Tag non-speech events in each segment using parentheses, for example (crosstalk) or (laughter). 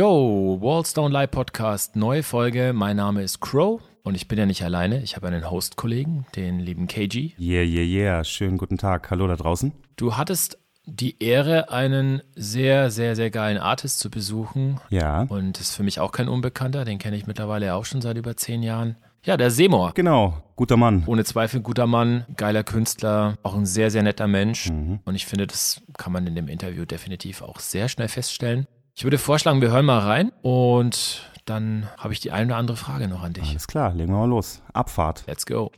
Yo, Wallstone Live Podcast, neue Folge. Mein Name ist Crow und ich bin ja nicht alleine. Ich habe einen Host-Kollegen, den lieben KG. Yeah, yeah, yeah. Schönen guten Tag. Hallo da draußen. Du hattest die Ehre, einen sehr, sehr, sehr geilen Artist zu besuchen. Ja. Und ist für mich auch kein Unbekannter. Den kenne ich mittlerweile auch schon seit über zehn Jahren. Ja, der Seymour. Genau, guter Mann. Ohne Zweifel guter Mann, geiler Künstler, auch ein sehr, sehr netter Mensch. Mhm. Und ich finde, das kann man in dem Interview definitiv auch sehr schnell feststellen. Ich würde vorschlagen, wir hören mal rein und dann habe ich die eine oder andere Frage noch an dich. Alles klar, legen wir mal los. Abfahrt. Let's go.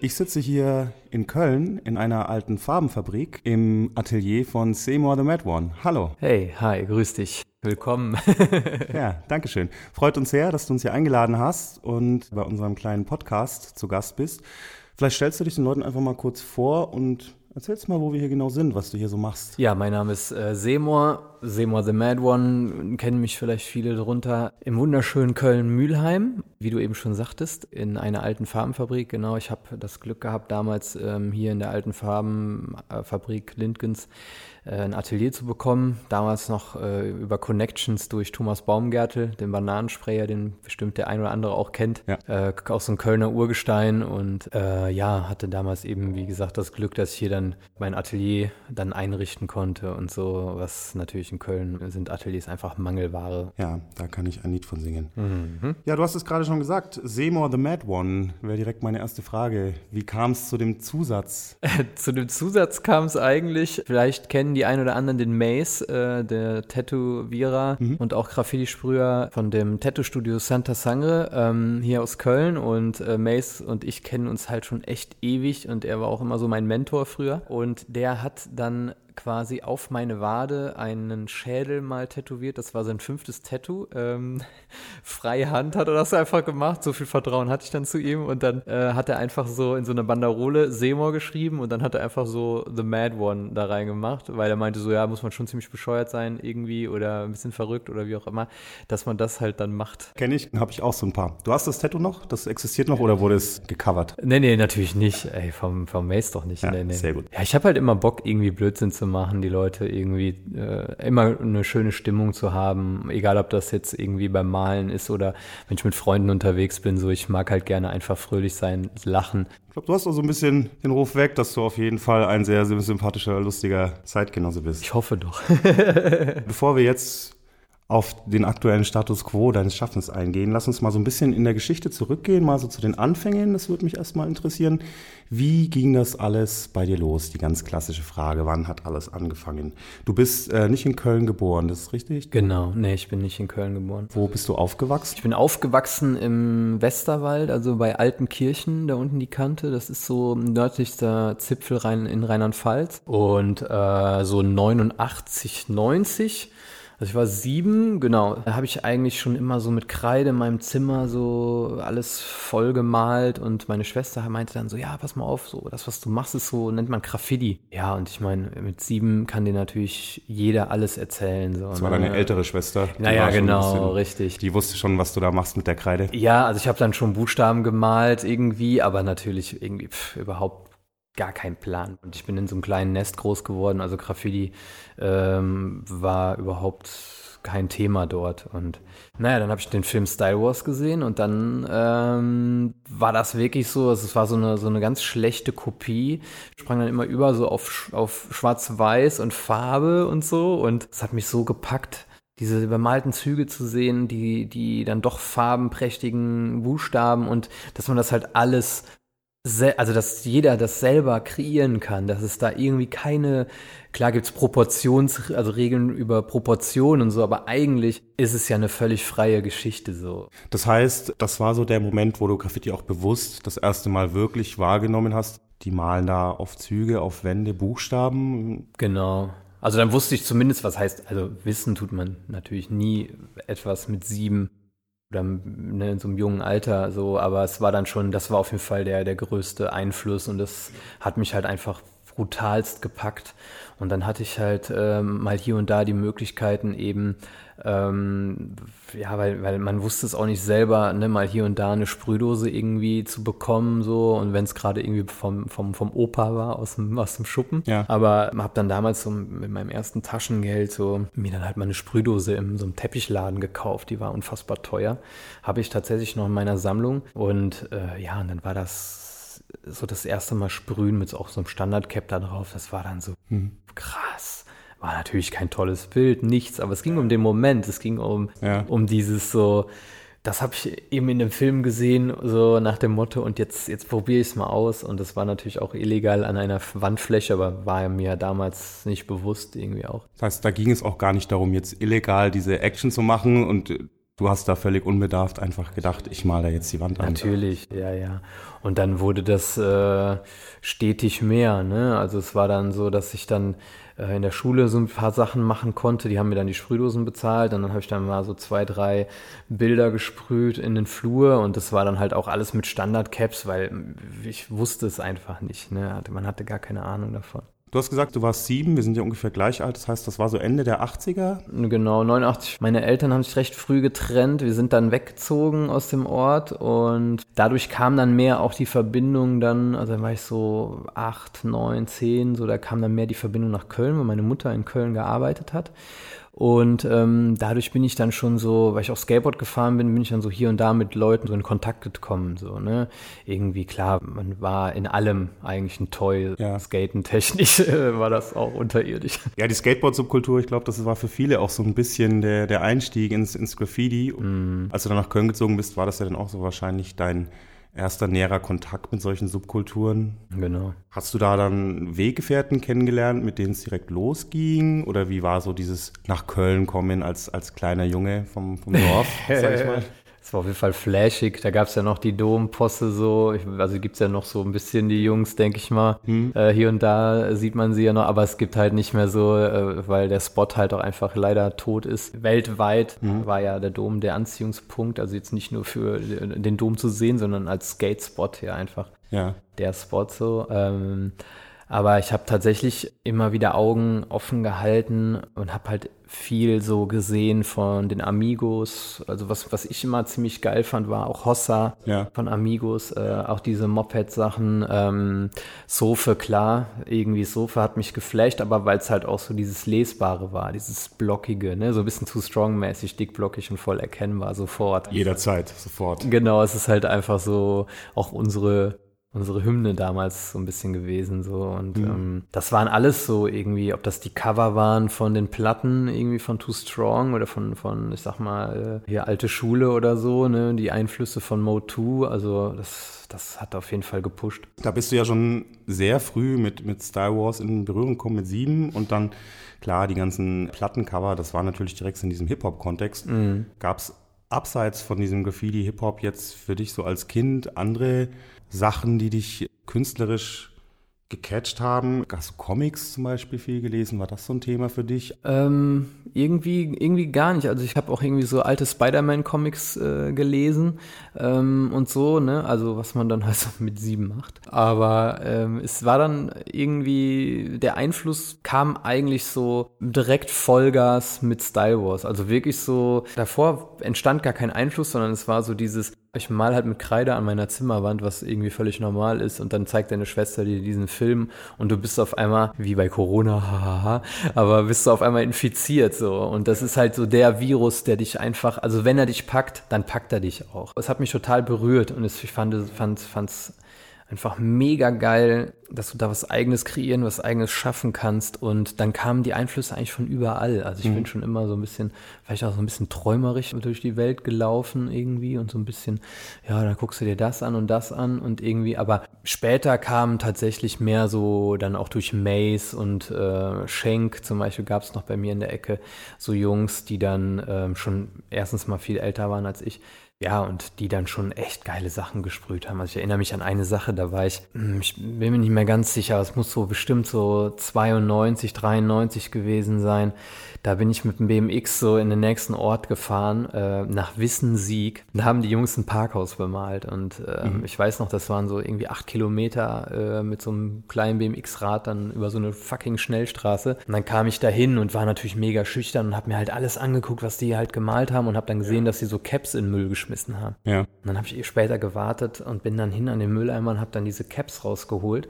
Ich sitze hier in Köln in einer alten Farbenfabrik im Atelier von Seymour the Mad One. Hallo. Hey, hi, grüß dich. Willkommen. (laughs) ja, danke schön. Freut uns sehr, dass du uns hier eingeladen hast und bei unserem kleinen Podcast zu Gast bist. Vielleicht stellst du dich den Leuten einfach mal kurz vor und erzählst mal, wo wir hier genau sind, was du hier so machst. Ja, mein Name ist äh, Seymour, Seymour the Mad One, kennen mich vielleicht viele darunter, im wunderschönen Köln-Mühlheim, wie du eben schon sagtest, in einer alten Farbenfabrik. Genau, ich habe das Glück gehabt, damals ähm, hier in der alten Farbenfabrik Lindgens äh, ein Atelier zu bekommen. Damals noch äh, über Connections durch Thomas Baumgärtel, den Bananensprayer, den bestimmt der ein oder andere auch kennt. Ja. Äh, auch so ein Kölner Urgestein und äh, ja, hatte damals eben, wie gesagt, das Glück, dass ich hier dann mein Atelier dann einrichten konnte und so, was natürlich in Köln sind Ateliers einfach Mangelware. Ja, da kann ich ein Lied von singen. Mhm. Ja, du hast es gerade schon gesagt, Seymour the Mad One wäre direkt meine erste Frage. Wie kam es zu dem Zusatz? (laughs) zu dem Zusatz kam es eigentlich, vielleicht kennen kennen die ein oder anderen den Mace, äh, der Tätowierer mhm. und auch Graffiti-Sprüher von dem Tattoo-Studio Santa Sangre ähm, hier aus Köln. Und äh, Mace und ich kennen uns halt schon echt ewig und er war auch immer so mein Mentor früher. Und der hat dann quasi auf meine Wade einen Schädel mal tätowiert. Das war sein fünftes Tattoo. Ähm, (laughs) freie Hand hat er das einfach gemacht. So viel Vertrauen hatte ich dann zu ihm. Und dann äh, hat er einfach so in so eine Banderole Seymour geschrieben und dann hat er einfach so The Mad One da reingemacht, weil er meinte so, ja, muss man schon ziemlich bescheuert sein irgendwie oder ein bisschen verrückt oder wie auch immer, dass man das halt dann macht. Kenne ich, habe ich auch so ein paar. Du hast das Tattoo noch? Das existiert noch oder wurde es gecovert? Nee, nee, natürlich nicht. Ey, vom, vom Mace doch nicht. Ja, nee, nee. Sehr gut. Ja, ich habe halt immer Bock, irgendwie Blödsinn zu machen, die Leute irgendwie äh, immer eine schöne Stimmung zu haben, egal ob das jetzt irgendwie beim Malen ist oder wenn ich mit Freunden unterwegs bin, so ich mag halt gerne einfach fröhlich sein, lachen. Ich glaube, du hast auch so ein bisschen den Ruf weg, dass du auf jeden Fall ein sehr, sehr sympathischer, lustiger Zeitgenosse bist. Ich hoffe doch. Bevor wir jetzt auf den aktuellen Status quo deines Schaffens eingehen. Lass uns mal so ein bisschen in der Geschichte zurückgehen, mal so zu den Anfängen. Das würde mich erstmal interessieren. Wie ging das alles bei dir los? Die ganz klassische Frage, wann hat alles angefangen? Du bist äh, nicht in Köln geboren, das ist richtig? Genau, nee, ich bin nicht in Köln geboren. Wo bist du aufgewachsen? Ich bin aufgewachsen im Westerwald, also bei Altenkirchen, da unten die Kante. Das ist so nördlichster Zipfel rein in Rheinland-Pfalz. Und äh, so 89, 90 also ich war sieben, genau. Da habe ich eigentlich schon immer so mit Kreide in meinem Zimmer so alles voll gemalt und meine Schwester meinte dann so, ja, pass mal auf, so das, was du machst, ist so, nennt man Graffiti. Ja, und ich meine, mit sieben kann dir natürlich jeder alles erzählen. So, das war ne? deine ältere Schwester. Naja, genau, bisschen, richtig. Die wusste schon, was du da machst mit der Kreide. Ja, also ich habe dann schon Buchstaben gemalt irgendwie, aber natürlich irgendwie pff, überhaupt gar keinen Plan. Und ich bin in so einem kleinen Nest groß geworden, also Graffiti ähm, war überhaupt kein Thema dort. Und naja, dann habe ich den Film Style Wars gesehen und dann ähm, war das wirklich so, es war so eine, so eine ganz schlechte Kopie. Ich sprang dann immer über so auf, auf Schwarz-Weiß und Farbe und so und es hat mich so gepackt diese übermalten Züge zu sehen, die, die dann doch farbenprächtigen Buchstaben und dass man das halt alles also dass jeder das selber kreieren kann, dass es da irgendwie keine, klar gibt's Proportions, also Regeln über Proportionen und so, aber eigentlich ist es ja eine völlig freie Geschichte so. Das heißt, das war so der Moment, wo du Graffiti auch bewusst das erste Mal wirklich wahrgenommen hast. Die malen da auf Züge, auf Wände, Buchstaben. Genau. Also dann wusste ich zumindest, was heißt, also wissen tut man natürlich nie etwas mit sieben oder ne, in so einem jungen Alter so, aber es war dann schon, das war auf jeden Fall der, der größte Einfluss und das hat mich halt einfach brutalst gepackt. Und dann hatte ich halt ähm, mal hier und da die Möglichkeiten eben, ähm, ja, weil, weil man wusste es auch nicht selber, ne, mal hier und da eine Sprühdose irgendwie zu bekommen, so, und wenn es gerade irgendwie vom, vom, vom Opa war, aus dem, aus dem Schuppen. Ja. Aber habe dann damals so mit meinem ersten Taschengeld so mir dann halt mal eine Sprühdose in so einem Teppichladen gekauft, die war unfassbar teuer. Habe ich tatsächlich noch in meiner Sammlung. Und äh, ja, und dann war das so das erste Mal sprühen mit so auch so einem Standard-Cap da drauf. Das war dann so hm. krass war natürlich kein tolles Bild, nichts, aber es ging um den Moment, es ging um, ja. um dieses so, das habe ich eben in dem Film gesehen, so nach dem Motto, und jetzt, jetzt probiere ich es mal aus. Und das war natürlich auch illegal an einer Wandfläche, aber war mir damals nicht bewusst irgendwie auch. Das heißt, da ging es auch gar nicht darum, jetzt illegal diese Action zu machen und du hast da völlig unbedarft einfach gedacht, ich male da jetzt die Wand an. Natürlich, ja, ja. Und dann wurde das äh, stetig mehr. Ne? Also es war dann so, dass ich dann äh, in der Schule so ein paar Sachen machen konnte. Die haben mir dann die Sprühdosen bezahlt und dann habe ich dann mal so zwei, drei Bilder gesprüht in den Flur und das war dann halt auch alles mit Standard-Caps, weil ich wusste es einfach nicht. Ne? Man hatte gar keine Ahnung davon. Du hast gesagt, du warst sieben, wir sind ja ungefähr gleich alt, das heißt, das war so Ende der 80er? Genau, 89. Meine Eltern haben sich recht früh getrennt, wir sind dann weggezogen aus dem Ort und dadurch kam dann mehr auch die Verbindung dann, also dann war ich so acht, neun, zehn, so da kam dann mehr die Verbindung nach Köln, weil meine Mutter in Köln gearbeitet hat. Und ähm, dadurch bin ich dann schon so, weil ich auch Skateboard gefahren bin, bin ich dann so hier und da mit Leuten so in Kontakt gekommen. So, ne? Irgendwie, klar, man war in allem eigentlich ein Toy. Ja. Skaten technisch (laughs) war das auch unterirdisch. Ja, die Skateboard-Subkultur, ich glaube, das war für viele auch so ein bisschen der, der Einstieg ins, ins Graffiti. Mm. Als du dann nach Köln gezogen bist, war das ja dann auch so wahrscheinlich dein erster näherer Kontakt mit solchen Subkulturen. Genau. Hast du da dann Weggefährten kennengelernt, mit denen es direkt losging? Oder wie war so dieses nach Köln kommen als, als kleiner Junge vom, vom Dorf, (laughs) sag ich mal? Es war auf jeden Fall flashig. Da gab es ja noch die Domposse so. Also gibt es ja noch so ein bisschen die Jungs, denke ich mal. Hm. Äh, hier und da sieht man sie ja noch, aber es gibt halt nicht mehr so, äh, weil der Spot halt auch einfach leider tot ist. Weltweit hm. war ja der Dom der Anziehungspunkt. Also jetzt nicht nur für den Dom zu sehen, sondern als Skate-Spot ja einfach. Ja. Der Spot so. Ähm, aber ich habe tatsächlich immer wieder Augen offen gehalten und habe halt viel so gesehen von den Amigos. Also was, was ich immer ziemlich geil fand, war auch Hossa ja. von Amigos, äh, auch diese Moped-Sachen. Ähm, Sofe, klar, irgendwie Sofe hat mich geflasht, aber weil es halt auch so dieses Lesbare war, dieses Blockige, ne? so ein bisschen zu strong-mäßig, dickblockig und voll erkennbar sofort. Jederzeit, sofort. Genau, es ist halt einfach so auch unsere unsere Hymne damals so ein bisschen gewesen so und mhm. ähm, das waren alles so irgendwie, ob das die Cover waren von den Platten irgendwie von Too Strong oder von von ich sag mal äh, hier alte Schule oder so, ne, die Einflüsse von Mode 2, also das das hat auf jeden Fall gepusht. Da bist du ja schon sehr früh mit mit Star Wars in Berührung gekommen mit sieben und dann klar die ganzen Plattencover, das war natürlich direkt in diesem Hip Hop Kontext. Mhm. Gab's abseits von diesem Graffiti Hip Hop jetzt für dich so als Kind andere Sachen, die dich künstlerisch gecatcht haben? Hast du Comics zum Beispiel viel gelesen? War das so ein Thema für dich? Ähm, irgendwie, irgendwie gar nicht. Also ich habe auch irgendwie so alte Spider-Man-Comics äh, gelesen ähm, und so, ne? Also was man dann halt so mit sieben macht. Aber ähm, es war dann irgendwie, der Einfluss kam eigentlich so direkt Vollgas mit Style Wars. Also wirklich so, davor entstand gar kein Einfluss, sondern es war so dieses, ich mal halt mit Kreide an meiner Zimmerwand, was irgendwie völlig normal ist. Und dann zeigt deine Schwester dir diesen Film und du bist auf einmal, wie bei Corona, (laughs) hahaha, aber bist du auf einmal infiziert so. Und das ist halt so der Virus, der dich einfach, also wenn er dich packt, dann packt er dich auch. Es hat mich total berührt und ich fand, fand, fand's einfach mega geil, dass du da was eigenes kreieren, was eigenes schaffen kannst. Und dann kamen die Einflüsse eigentlich von überall. Also ich mhm. bin schon immer so ein bisschen, vielleicht auch so ein bisschen träumerisch durch die Welt gelaufen irgendwie und so ein bisschen, ja, dann guckst du dir das an und das an und irgendwie, aber später kamen tatsächlich mehr so dann auch durch Maze und äh, Schenk zum Beispiel gab es noch bei mir in der Ecke so Jungs, die dann ähm, schon erstens mal viel älter waren als ich, ja, und die dann schon echt geile Sachen gesprüht haben. Also ich erinnere mich an eine Sache, da war ich, hm, ich bin mir nicht mehr ganz sicher, es muss so bestimmt so 92, 93 gewesen sein. Da bin ich mit dem BMX so in den nächsten Ort gefahren, äh, nach Wissensieg. Da haben die Jungs ein Parkhaus bemalt und äh, mhm. ich weiß noch, das waren so irgendwie acht Kilometer äh, mit so einem kleinen BMX-Rad dann über so eine fucking Schnellstraße. Und dann kam ich da hin und war natürlich mega schüchtern und habe mir halt alles angeguckt, was die halt gemalt haben und habe dann gesehen, dass sie so Caps in Müll geschmissen haben. Ja. Und dann habe ich eh später gewartet und bin dann hin an den Mülleimer und habe dann diese Caps rausgeholt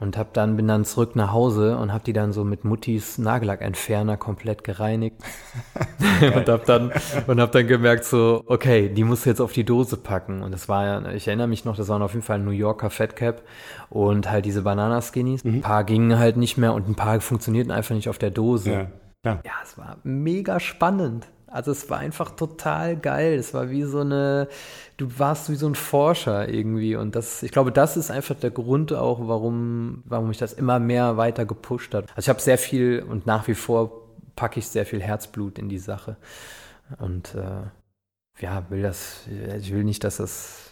und hab dann bin dann zurück nach Hause und habe die dann so mit Muttis Nagellackentferner komplett gereinigt. (laughs) Und habe dann und habe dann gemerkt so okay die musst du jetzt auf die Dose packen. Und das war ja ich erinnere mich noch das waren auf jeden Fall ein New Yorker Fat Cap und halt diese Banana Skinnies mhm. ein paar gingen halt nicht mehr und ein paar funktionierten einfach nicht auf der Dose. Ja, ja. ja es war mega spannend also es war einfach total geil. Es war wie so eine, du warst wie so ein Forscher irgendwie. Und das, ich glaube, das ist einfach der Grund auch, warum, warum mich das immer mehr weiter gepusht hat. Also ich habe sehr viel und nach wie vor packe ich sehr viel Herzblut in die Sache. Und äh, ja, will das, ich will nicht, dass das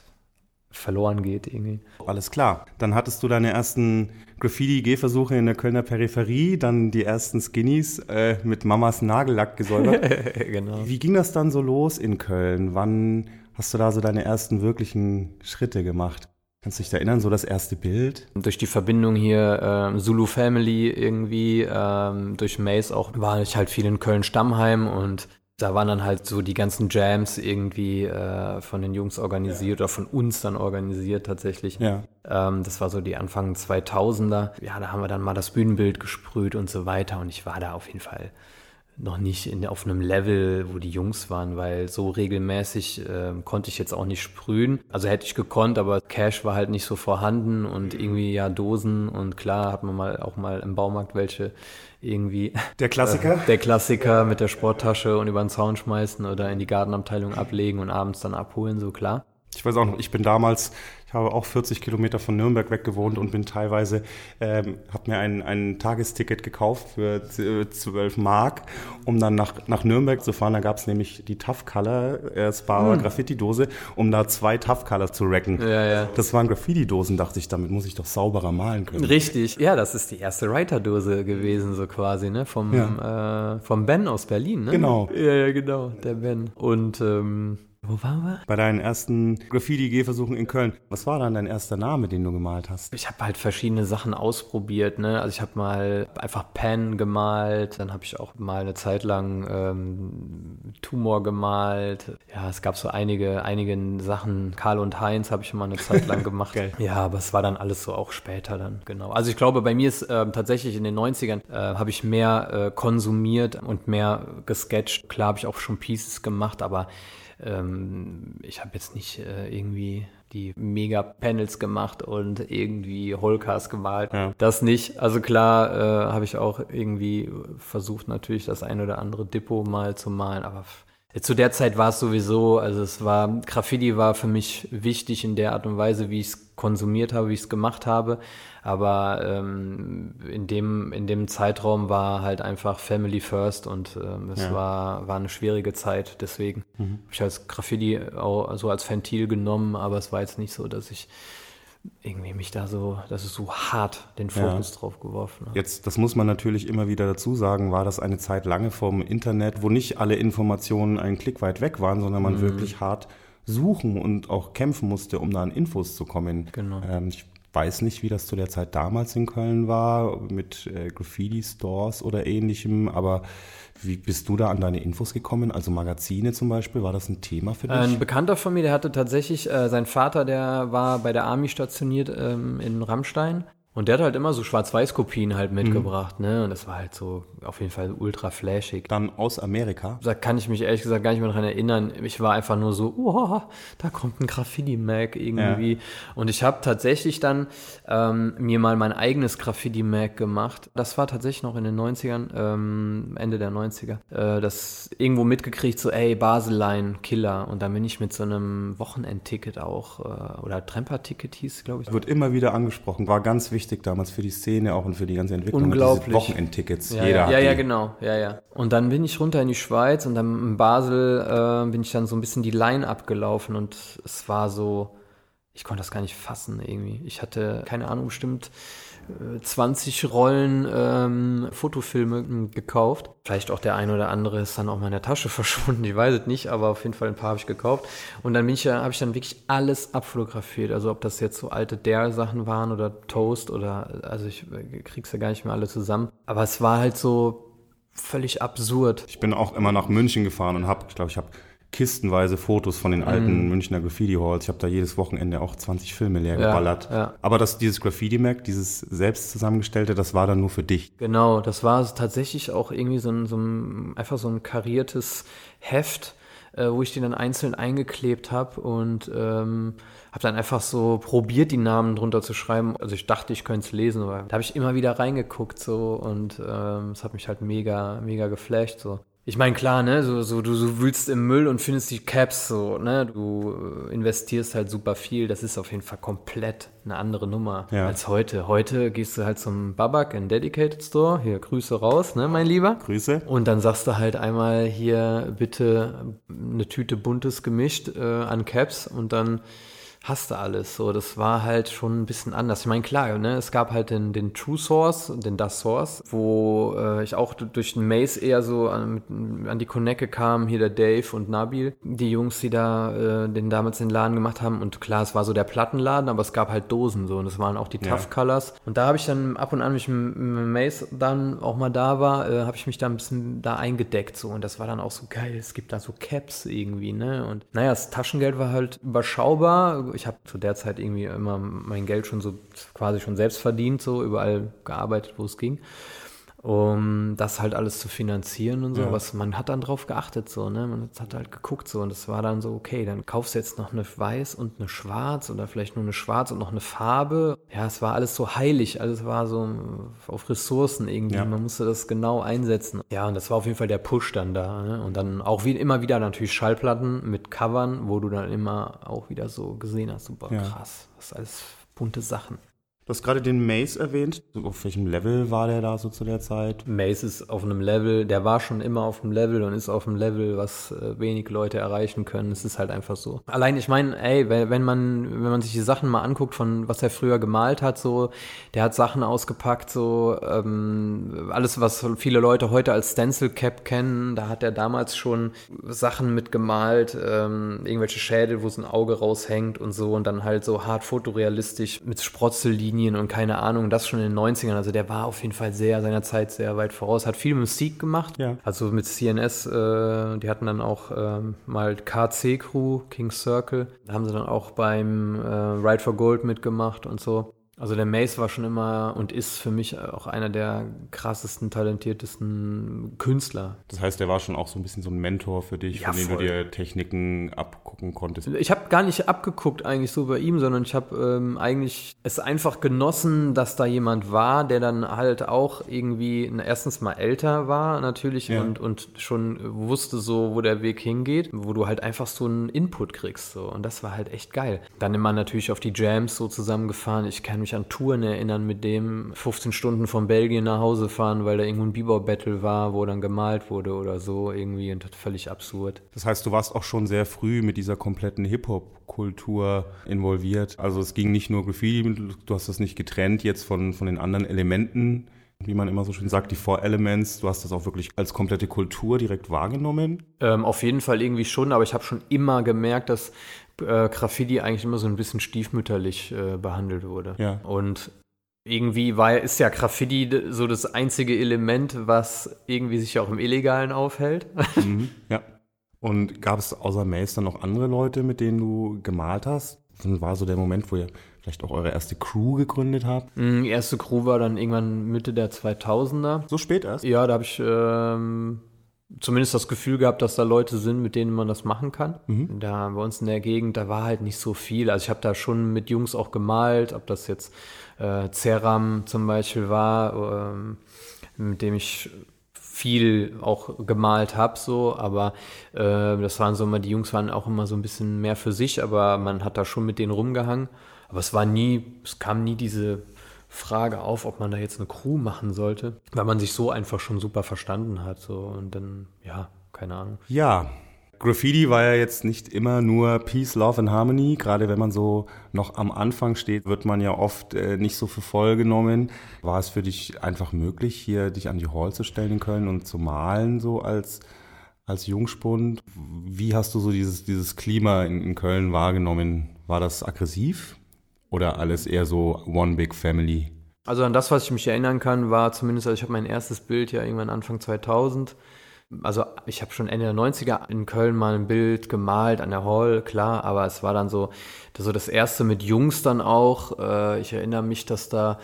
verloren geht irgendwie. Alles klar. Dann hattest du deine ersten Graffiti-Gehversuche in der Kölner Peripherie, dann die ersten Skinnies äh, mit Mamas Nagellack gesäubert. (laughs) genau. Wie ging das dann so los in Köln? Wann hast du da so deine ersten wirklichen Schritte gemacht? Kannst du dich erinnern, so das erste Bild? Durch die Verbindung hier äh, Zulu Family irgendwie, ähm, durch Mace auch, war ich halt viel in Köln-Stammheim und da waren dann halt so die ganzen Jams irgendwie äh, von den Jungs organisiert ja. oder von uns dann organisiert tatsächlich. Ja. Ähm, das war so die Anfang 2000er. Ja, da haben wir dann mal das Bühnenbild gesprüht und so weiter und ich war da auf jeden Fall noch nicht in, auf einem Level, wo die Jungs waren, weil so regelmäßig äh, konnte ich jetzt auch nicht sprühen. Also hätte ich gekonnt, aber Cash war halt nicht so vorhanden und irgendwie ja Dosen und klar hat man mal auch mal im Baumarkt welche irgendwie. Der Klassiker? Äh, (laughs) der Klassiker mit der Sporttasche und über den Zaun schmeißen oder in die Gartenabteilung ablegen und abends dann abholen, so klar. Ich weiß auch noch, ich bin damals ich habe auch 40 Kilometer von Nürnberg weg gewohnt und bin teilweise, ähm, habe mir ein, ein Tagesticket gekauft für 12 Mark, um dann nach, nach Nürnberg zu fahren. Da gab es nämlich die Tough Color, äh, Spara hm. Graffiti-Dose, um da zwei Tough Color zu racken. Ja, ja. Das waren Graffiti-Dosen, dachte ich, damit muss ich doch sauberer malen können. Richtig, ja, das ist die erste Writer-Dose gewesen, so quasi, ne? Vom, ja. äh, vom Ben aus Berlin, ne? Genau. Ja, ja, genau, der Ben. Und ähm, wo waren wir? Bei deinen ersten Graffiti-Gehversuchen in Köln. Was war dann dein erster Name, den du gemalt hast? Ich habe halt verschiedene Sachen ausprobiert. Ne? Also ich habe mal einfach Pen gemalt, dann habe ich auch mal eine Zeit lang ähm, Tumor gemalt. Ja, es gab so einige, einige Sachen. Karl und Heinz habe ich mal eine Zeit lang (laughs) gemacht. ja, aber es war dann alles so auch später dann, genau. Also ich glaube, bei mir ist äh, tatsächlich in den 90ern äh, habe ich mehr äh, konsumiert und mehr gesketcht. Klar habe ich auch schon Pieces gemacht, aber ähm, ich habe jetzt nicht äh, irgendwie die Mega-Panels gemacht und irgendwie Holcars gemalt. Ja. Das nicht. Also klar äh, habe ich auch irgendwie versucht, natürlich das ein oder andere Dippo mal zu malen, aber zu der Zeit war es sowieso, also es war, Graffiti war für mich wichtig in der Art und Weise, wie ich es konsumiert habe, wie ich es gemacht habe. Aber ähm, in, dem, in dem Zeitraum war halt einfach Family First und ähm, es ja. war, war eine schwierige Zeit. Deswegen mhm. habe ich als Graffiti auch so als Ventil genommen, aber es war jetzt nicht so, dass ich irgendwie mich da so, dass es so hart den Fokus ja. drauf geworfen hat. Jetzt, das muss man natürlich immer wieder dazu sagen, war das eine Zeit lange vom Internet, wo nicht alle Informationen einen Klick weit weg waren, sondern man mhm. wirklich hart suchen und auch kämpfen musste, um da an Infos zu kommen. Genau. Ähm, ich weiß nicht, wie das zu der Zeit damals in Köln war, mit äh, Graffiti-Stores oder ähnlichem, aber wie bist du da an deine Infos gekommen? Also Magazine zum Beispiel, war das ein Thema für dich? Ein Bekannter von mir, der hatte tatsächlich, äh, sein Vater, der war bei der Army stationiert ähm, in Rammstein und der hat halt immer so Schwarz-Weiß-Kopien halt mitgebracht, mhm. ne? Und das war halt so auf jeden Fall ultra flashig. Dann aus Amerika? Da kann ich mich ehrlich gesagt gar nicht mehr dran erinnern. Ich war einfach nur so, oh, da kommt ein Graffiti-Mac irgendwie. Ja. Und ich habe tatsächlich dann ähm, mir mal mein eigenes Graffiti-Mac gemacht. Das war tatsächlich noch in den 90ern, ähm, Ende der 90er. Äh, das irgendwo mitgekriegt, so, ey, Baseline, Killer. Und dann bin ich mit so einem Wochenendticket auch, äh, oder Tremper-Ticket hieß, glaube ich. Wird immer wieder angesprochen, war ganz wichtig wichtig damals für die Szene auch und für die ganze Entwicklung. Unglaublich. Wochenendtickets. Ja, Jeder ja, hat ja, ja, genau. Ja, ja. Und dann bin ich runter in die Schweiz und dann in Basel äh, bin ich dann so ein bisschen die Line abgelaufen und es war so, ich konnte das gar nicht fassen irgendwie. Ich hatte, keine Ahnung, bestimmt 20 Rollen ähm, Fotofilme m, gekauft. Vielleicht auch der ein oder andere ist dann auch mal in der Tasche (laughs) verschwunden, ich weiß es nicht, aber auf jeden Fall ein paar habe ich gekauft. Und dann ja, habe ich dann wirklich alles abfotografiert. Also ob das jetzt so alte Der-Sachen waren oder Toast oder, also ich äh, krieg's ja gar nicht mehr alle zusammen. Aber es war halt so völlig absurd. Ich bin auch immer nach München gefahren und habe, ich glaube, ich habe kistenweise Fotos von den alten Mhm. Münchner Graffiti-Halls. Ich habe da jedes Wochenende auch 20 Filme leer Ja, geballert. ja. Aber das, dieses Graffiti-Mac, dieses selbst zusammengestellte, das war dann nur für dich. Genau, das war tatsächlich auch irgendwie so ein, so ein einfach so ein kariertes Heft, äh, wo ich die dann einzeln eingeklebt habe und ähm, habe dann einfach so probiert, die Namen drunter zu schreiben. Also ich dachte, ich könnte es lesen, aber da habe ich immer wieder reingeguckt so und ähm, es hat mich halt mega, mega geflasht so. Ich meine, klar, ne, so, so du, du wühlst im Müll und findest die Caps so, ne, du äh, investierst halt super viel, das ist auf jeden Fall komplett eine andere Nummer Ja. als heute. Heute gehst du halt zum Babak in Dedicated Store, hier Grüße raus, ne, mein Lieber. Grüße. Und dann sagst du halt einmal hier bitte eine Tüte buntes gemischt äh, an Caps und dann hast du alles. So, das war halt schon ein bisschen anders. Ich meine, klar, ne, es gab halt den, den True Source, den Das Source, wo äh, ich auch durch den Maze eher so an, an die Connecte kam, hier der Dave und Nabil, die Jungs, die da äh, den damals den Laden gemacht haben. Und klar, es war so der Plattenladen, aber es gab halt Dosen so und es waren auch die Ja. Tough Colors. Und da habe ich dann ab und an, wenn ich mit Mace dann auch mal da war, äh, habe ich mich da ein bisschen da eingedeckt so und das war dann auch so geil. Es gibt da so Caps irgendwie, ne? Und naja, das Taschengeld war halt überschaubar. Ich habe zu der Zeit irgendwie immer mein Geld schon so quasi schon selbst verdient, so überall gearbeitet, wo es ging um das halt alles zu finanzieren und so. Ja. Es- man hat dann drauf geachtet, so, ne? Man hat halt geguckt so und es war dann so, okay, dann kaufst du jetzt noch eine weiß und eine schwarz oder vielleicht nur eine schwarz und noch eine Farbe. Ja, es war alles so heilig, alles war so auf Ressourcen irgendwie. Ja. Man musste das genau einsetzen. Ja, und das war auf jeden Fall der Push dann da. Ne? Und dann auch wie immer wieder natürlich Schallplatten mit Covern, wo du dann immer auch wieder so gesehen hast, so, boah, Ja. krass, das ist alles bunte Sachen. Du hast gerade den Maze erwähnt. Auf welchem Level war der da so zu der Zeit? Mace ist auf einem Level, der war schon immer auf einem Level und ist auf einem Level, was äh, wenig Leute erreichen können. Es ist halt einfach so. Allein, ich meine, ey, wenn, wenn man, wenn man sich die Sachen mal anguckt, von was er früher gemalt hat, so, der hat Sachen ausgepackt, so, ähm, alles, was viele Leute heute als Stencil Cap kennen, da hat er damals schon Sachen mitgemalt, ähm, irgendwelche Schädel, wo so ein Auge raushängt und so und dann halt so hart fotorealistisch mit Sprotzellinien und keine Ahnung, das schon in den 90ern. Also der war auf jeden Fall sehr seiner Zeit sehr weit voraus, hat viel Musik gemacht. Ja. Also mit CNS, äh, die hatten dann auch ähm, mal KC Crew, King's Circle. Da haben sie dann auch beim äh, Ride for Gold mitgemacht und so. Also der Mace war schon immer und ist für mich auch einer der krassesten, talentiertesten Künstler. Das heißt, der war schon auch so ein bisschen so ein Mentor für dich, Ja, von dem voll. du dir Techniken abgucken konntest. Ich habe gar nicht abgeguckt eigentlich so bei ihm, sondern ich habe ähm, eigentlich es einfach genossen, dass da jemand war, der dann halt auch irgendwie na, erstens mal älter war natürlich Ja. und, und schon wusste so, wo der Weg hingeht, wo du halt einfach so einen Input kriegst so und das war halt echt geil. Dann immer natürlich auf die Jams so zusammengefahren. Ich kann mich an Touren erinnern, mit dem 15 Stunden von Belgien nach Hause fahren, weil da irgendwo ein Bebop-Battle war, wo dann gemalt wurde oder so irgendwie und das völlig absurd. Das heißt, du warst auch schon sehr früh mit dieser kompletten Hip-Hop-Kultur involviert. Also es ging nicht nur Graffiti, du hast das nicht getrennt jetzt von, von den anderen Elementen, wie man immer so schön sagt, die Four Elements. Du hast das auch wirklich als komplette Kultur direkt wahrgenommen. Ähm, auf jeden Fall irgendwie schon, aber ich habe schon immer gemerkt, dass äh, Graffiti eigentlich immer so ein bisschen stiefmütterlich äh, behandelt wurde. Ja. Und irgendwie war, ist ja Graffiti so das einzige Element, was irgendwie sich auch im Illegalen aufhält. (laughs) mhm. Ja. Und gab es außer Mace dann noch andere Leute, mit denen du gemalt hast? Dann war so der Moment, wo ihr vielleicht auch eure erste Crew gegründet habt. Mm, Die erste Crew war dann irgendwann Mitte der 2000er. So spät erst? Ja, da habe ich ähm, zumindest das Gefühl gehabt, dass da Leute sind, mit denen man das machen kann. Mhm. Da bei uns in der Gegend, da war halt nicht so viel. Also ich habe da schon mit Jungs auch gemalt, ob das jetzt äh, Zeram zum Beispiel war, ähm, mit dem ich viel auch gemalt habe, so, aber äh, das waren so immer, die Jungs waren auch immer so ein bisschen mehr für sich, aber man hat da schon mit denen rumgehangen. Aber es war nie, es kam nie diese Frage auf, ob man da jetzt eine Crew machen sollte, weil man sich so einfach schon super verstanden hat. So und dann, ja, keine Ahnung. Ja, Graffiti war ja jetzt nicht immer nur Peace, Love and Harmony. Gerade wenn man so noch am Anfang steht, wird man ja oft äh, nicht so für voll genommen. War es für dich einfach möglich, hier dich an die Hall zu stellen in Köln und zu malen, so als, als Jungspund? Wie hast du so dieses, dieses Klima in, in Köln wahrgenommen? War das aggressiv oder alles eher so One Big Family? Also an das, was ich mich erinnern kann, war zumindest, also ich habe mein erstes Bild ja irgendwann Anfang 2000 also ich habe schon Ende der 90er in Köln mal ein Bild gemalt an der Hall, klar, aber es war dann so, so das erste mit Jungs dann auch. Äh, ich erinnere mich, dass da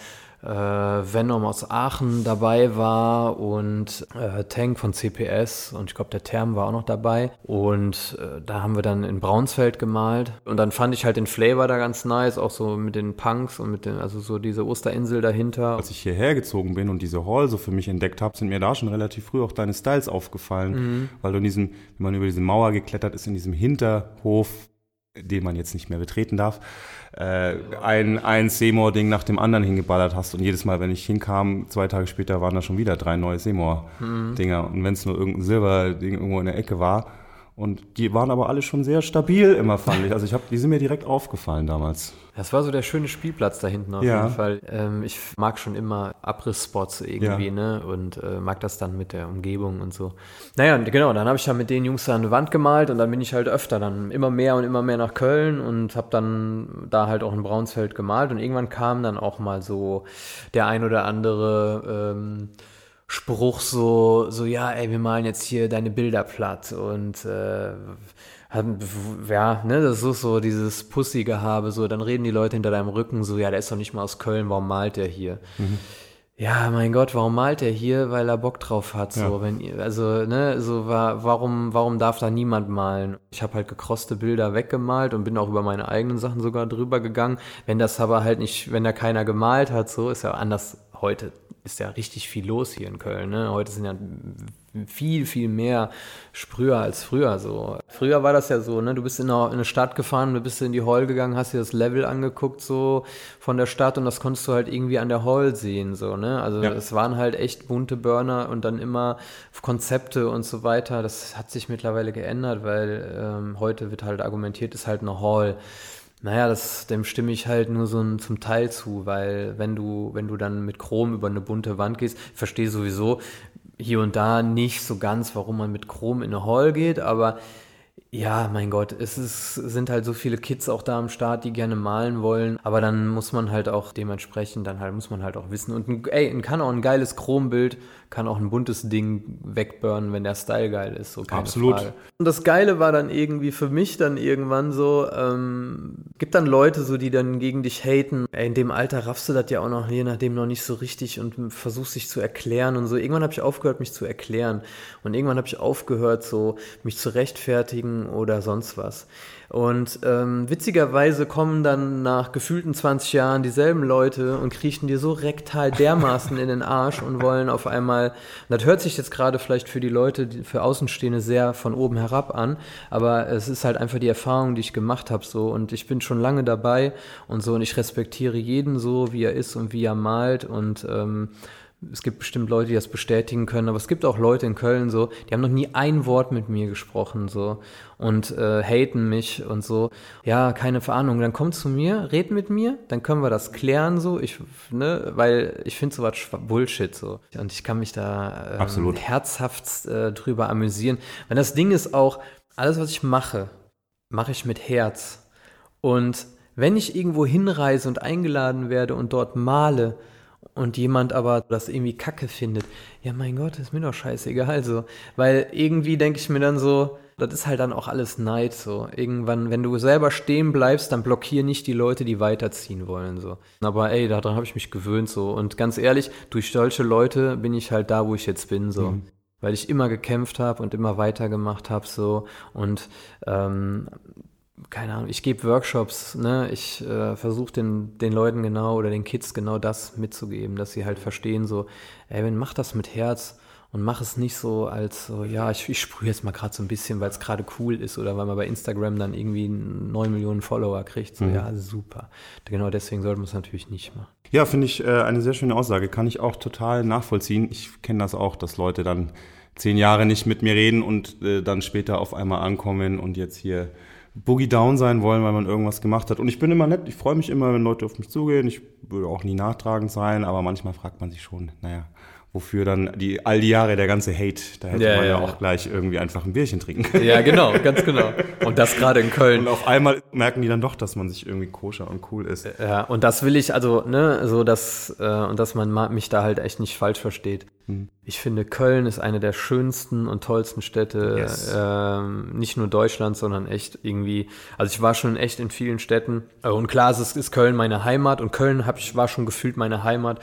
äh, Venom aus Aachen dabei war und äh, Tank von CPS und ich glaube der Term war auch noch dabei und äh, da haben wir dann in Braunsfeld gemalt und dann fand ich halt den Flavor da ganz nice, auch so mit den Punks und mit den, also so diese Osterinsel dahinter. Als ich hierher gezogen bin und diese Hall so für mich entdeckt habe, sind mir da schon relativ früh auch deine Styles aufgefallen, mhm. weil du in diesem, wenn man über diese Mauer geklettert ist, in diesem Hinterhof den man jetzt nicht mehr betreten darf, äh, ein, ein Seymour-Ding nach dem anderen hingeballert hast. Und jedes Mal, wenn ich hinkam, zwei Tage später waren da schon wieder drei neue Seymour-Dinger. Mhm. Und wenn es nur irgendein Silber-Ding irgendwo in der Ecke war, und die waren aber alle schon sehr stabil immer, fand ich. Also ich habe, die sind mir direkt aufgefallen damals. Das war so der schöne Spielplatz da hinten auf ja. jeden Fall. Ähm, ich mag schon immer Abrissspots irgendwie, ja. ne? Und äh, mag das dann mit der Umgebung und so. Naja, genau, dann habe ich ja mit den Jungs da eine Wand gemalt und dann bin ich halt öfter dann immer mehr und immer mehr nach Köln und habe dann da halt auch in Braunsfeld gemalt und irgendwann kam dann auch mal so der ein oder andere ähm, Spruch so, so, ja, ey, wir malen jetzt hier deine Bilder platt und äh, ja, ne, das ist so dieses Pussy-Gehabe, so, dann reden die Leute hinter deinem Rücken so, ja, der ist doch nicht mal aus Köln, warum malt der hier? Mhm. Ja, mein Gott, warum malt er hier? Weil er Bock drauf hat, so, ja. wenn, also, ne, so, war, warum, warum darf da niemand malen? Ich habe halt gekroste Bilder weggemalt und bin auch über meine eigenen Sachen sogar drüber gegangen. Wenn das aber halt nicht, wenn da keiner gemalt hat, so, ist ja anders heute ist ja richtig viel los hier in Köln. Ne? Heute sind ja viel, viel mehr Sprüher als früher. So. Früher war das ja so, ne? du bist in eine, in eine Stadt gefahren, du bist in die Hall gegangen, hast dir das Level angeguckt so von der Stadt und das konntest du halt irgendwie an der Hall sehen. So, ne? Also ja. es waren halt echt bunte Burner und dann immer Konzepte und so weiter. Das hat sich mittlerweile geändert, weil ähm, heute wird halt argumentiert, ist halt eine Hall. Naja, das, dem stimme ich halt nur so ein, zum Teil zu, weil wenn du, wenn du dann mit Chrom über eine bunte Wand gehst, ich verstehe sowieso hier und da nicht so ganz, warum man mit Chrom in eine Hall geht, aber ja, mein Gott, es ist, sind halt so viele Kids auch da am Start, die gerne malen wollen, aber dann muss man halt auch dementsprechend, dann halt muss man halt auch wissen. Und ey, kann auch ein geiles Chrombild, kann auch ein buntes Ding wegburnen, wenn der Style geil ist, so keine Absolut. Frage. Und das Geile war dann irgendwie für mich dann irgendwann so, ähm, gibt dann Leute so, die dann gegen dich haten. Ey, in dem Alter raffst du das ja auch noch, je nachdem noch nicht so richtig und versuchst dich zu erklären und so. Irgendwann habe ich aufgehört, mich zu erklären. Und irgendwann habe ich aufgehört, so mich zu rechtfertigen oder sonst was. Und ähm, witzigerweise kommen dann nach gefühlten 20 Jahren dieselben Leute und kriechen dir so rektal dermaßen in den Arsch und wollen auf einmal, das hört sich jetzt gerade vielleicht für die Leute, für Außenstehende sehr von oben herab an, aber es ist halt einfach die Erfahrung, die ich gemacht habe so. Und ich bin schon lange dabei und so. Und ich respektiere jeden so, wie er ist und wie er malt. Und ähm, es gibt bestimmt Leute, die das bestätigen können, aber es gibt auch Leute in Köln so, die haben noch nie ein Wort mit mir gesprochen so und äh, haten mich und so. Ja, keine Ahnung. Dann komm zu mir, red mit mir, dann können wir das klären so. Ich, ne, weil ich finde sowas Bullshit so und ich kann mich da ähm, herzhaft äh, drüber amüsieren. Weil das Ding ist auch, alles was ich mache, mache ich mit Herz und wenn ich irgendwo hinreise und eingeladen werde und dort male, und jemand aber das irgendwie kacke findet, ja mein Gott, ist mir doch scheißegal so. Weil irgendwie denke ich mir dann so, das ist halt dann auch alles Neid so. Irgendwann, wenn du selber stehen bleibst, dann blockier nicht die Leute, die weiterziehen wollen so. Aber ey, daran habe ich mich gewöhnt so. Und ganz ehrlich, durch solche Leute bin ich halt da, wo ich jetzt bin so. Mhm. Weil ich immer gekämpft habe und immer weitergemacht habe so. Und ähm, keine Ahnung, ich gebe Workshops, ne? ich äh, versuche den, den Leuten genau oder den Kids genau das mitzugeben, dass sie halt verstehen, so, ey, wenn mach das mit Herz und mach es nicht so als so, ja, ich, ich sprühe jetzt mal gerade so ein bisschen, weil es gerade cool ist oder weil man bei Instagram dann irgendwie 9 Millionen Follower kriegt. So, mhm. ja, super. Genau deswegen sollte man es natürlich nicht machen. Ja, finde ich äh, eine sehr schöne Aussage. Kann ich auch total nachvollziehen. Ich kenne das auch, dass Leute dann zehn Jahre nicht mit mir reden und äh, dann später auf einmal ankommen und jetzt hier Boogie Down sein wollen, weil man irgendwas gemacht hat. Und ich bin immer nett, ich freue mich immer, wenn Leute auf mich zugehen. Ich würde auch nie nachtragend sein, aber manchmal fragt man sich schon, naja, wofür dann die all die Jahre der ganze Hate, da hätte ja, man ja, ja, auch gleich irgendwie einfach ein Bierchen trinken können. Ja, genau, ganz genau. Und das gerade in Köln. Und auf einmal merken die dann doch, dass man sich irgendwie koscher und cool ist. Ja, und das will ich, also, ne, so dass, äh, und dass man mich da halt echt nicht falsch versteht. Hm. Ich finde, Köln ist eine der schönsten und tollsten Städte, yes. ähm, nicht nur Deutschlands, sondern echt irgendwie, also ich war schon echt in vielen Städten. Und klar, es ist, ist Köln meine Heimat und Köln hab ich, war schon gefühlt meine Heimat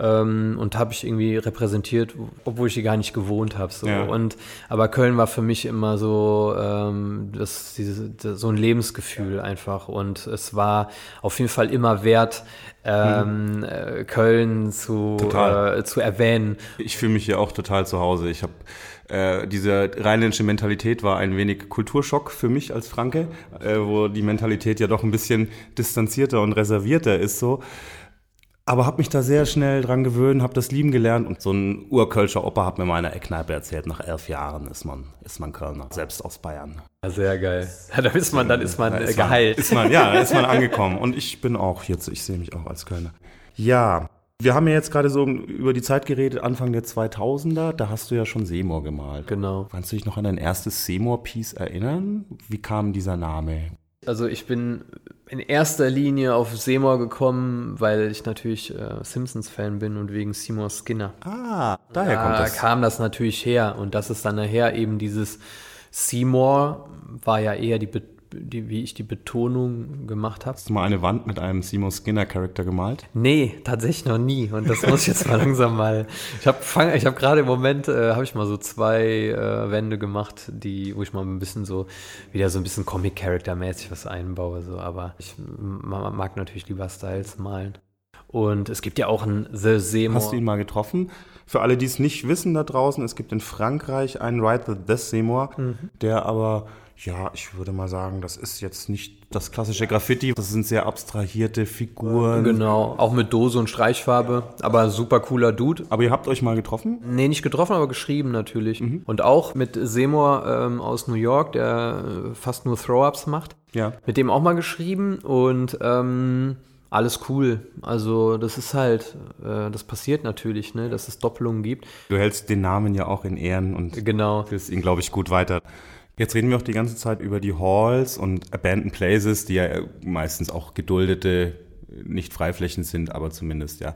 ähm, und habe ich irgendwie repräsentiert, obwohl ich hier gar nicht gewohnt habe. So. Ja. Und aber Köln war für mich immer so ähm, das, diese, das, so ein Lebensgefühl einfach und es war auf jeden Fall immer wert, ähm, mhm. Köln zu, äh, zu erwähnen. Ich fühle mich hier auch total zu Hause. Ich habe äh, diese rheinländische Mentalität war ein wenig Kulturschock für mich als Franke, äh, wo die Mentalität ja doch ein bisschen distanzierter und reservierter ist so. Aber habe mich da sehr schnell dran gewöhnt, habe das lieben gelernt und so ein urkölscher Opa hat mir mal in einer Eckkneipe erzählt, nach elf Jahren ist man, ist man Kölner, selbst aus Bayern. Sehr geil. Ja, da ist man, dann ist man ist geheilt. Man, ist man, ja, ist man angekommen und ich bin auch jetzt, ich sehe mich auch als Kölner. Ja, wir haben ja jetzt gerade so über die Zeit geredet, Anfang der 2000er, da hast du ja schon Seymour gemalt. Genau. Kannst du dich noch an dein erstes Seymour-Piece erinnern? Wie kam dieser Name? Also ich bin in erster Linie auf Seymour gekommen, weil ich natürlich äh, Simpsons-Fan bin und wegen Seymour Skinner. Ah, daher da kommt das. Da kam das natürlich her und das ist dann nachher eben dieses Seymour war ja eher die Be die, wie ich die Betonung gemacht habe. Hast du mal eine Wand mit einem Seymour Skinner Charakter gemalt? Nee, tatsächlich noch nie. Und das muss ich jetzt mal (laughs) langsam mal. Ich habe ich hab gerade im Moment, äh, habe ich mal so zwei äh, Wände gemacht, die, wo ich mal ein bisschen so, wieder so ein bisschen Comic-Character-mäßig was einbaue. So. Aber ich mag natürlich lieber Styles malen. Und es gibt ja auch einen The Seymour. Hast du ihn mal getroffen? Für alle, die es nicht wissen da draußen, es gibt in Frankreich einen Writer, The Seymour, mhm. der aber ja, ich würde mal sagen, das ist jetzt nicht das klassische Graffiti. Das sind sehr abstrahierte Figuren. Genau, auch mit Dose und Streichfarbe, aber super cooler Dude. Aber ihr habt euch mal getroffen? Nee, nicht getroffen, aber geschrieben natürlich. Mhm. Und auch mit Seymour ähm, aus New York, der äh, fast nur Throw-Ups macht. Ja. Mit dem auch mal geschrieben und ähm, alles cool. Also das ist halt, äh, das passiert natürlich, ne, dass es Doppelungen gibt. Du hältst den Namen ja auch in Ehren und genau. führst ihn, glaube ich, gut weiter. Jetzt reden wir auch die ganze Zeit über die Halls und Abandoned Places, die ja meistens auch geduldete, nicht Freiflächen sind, aber zumindest ja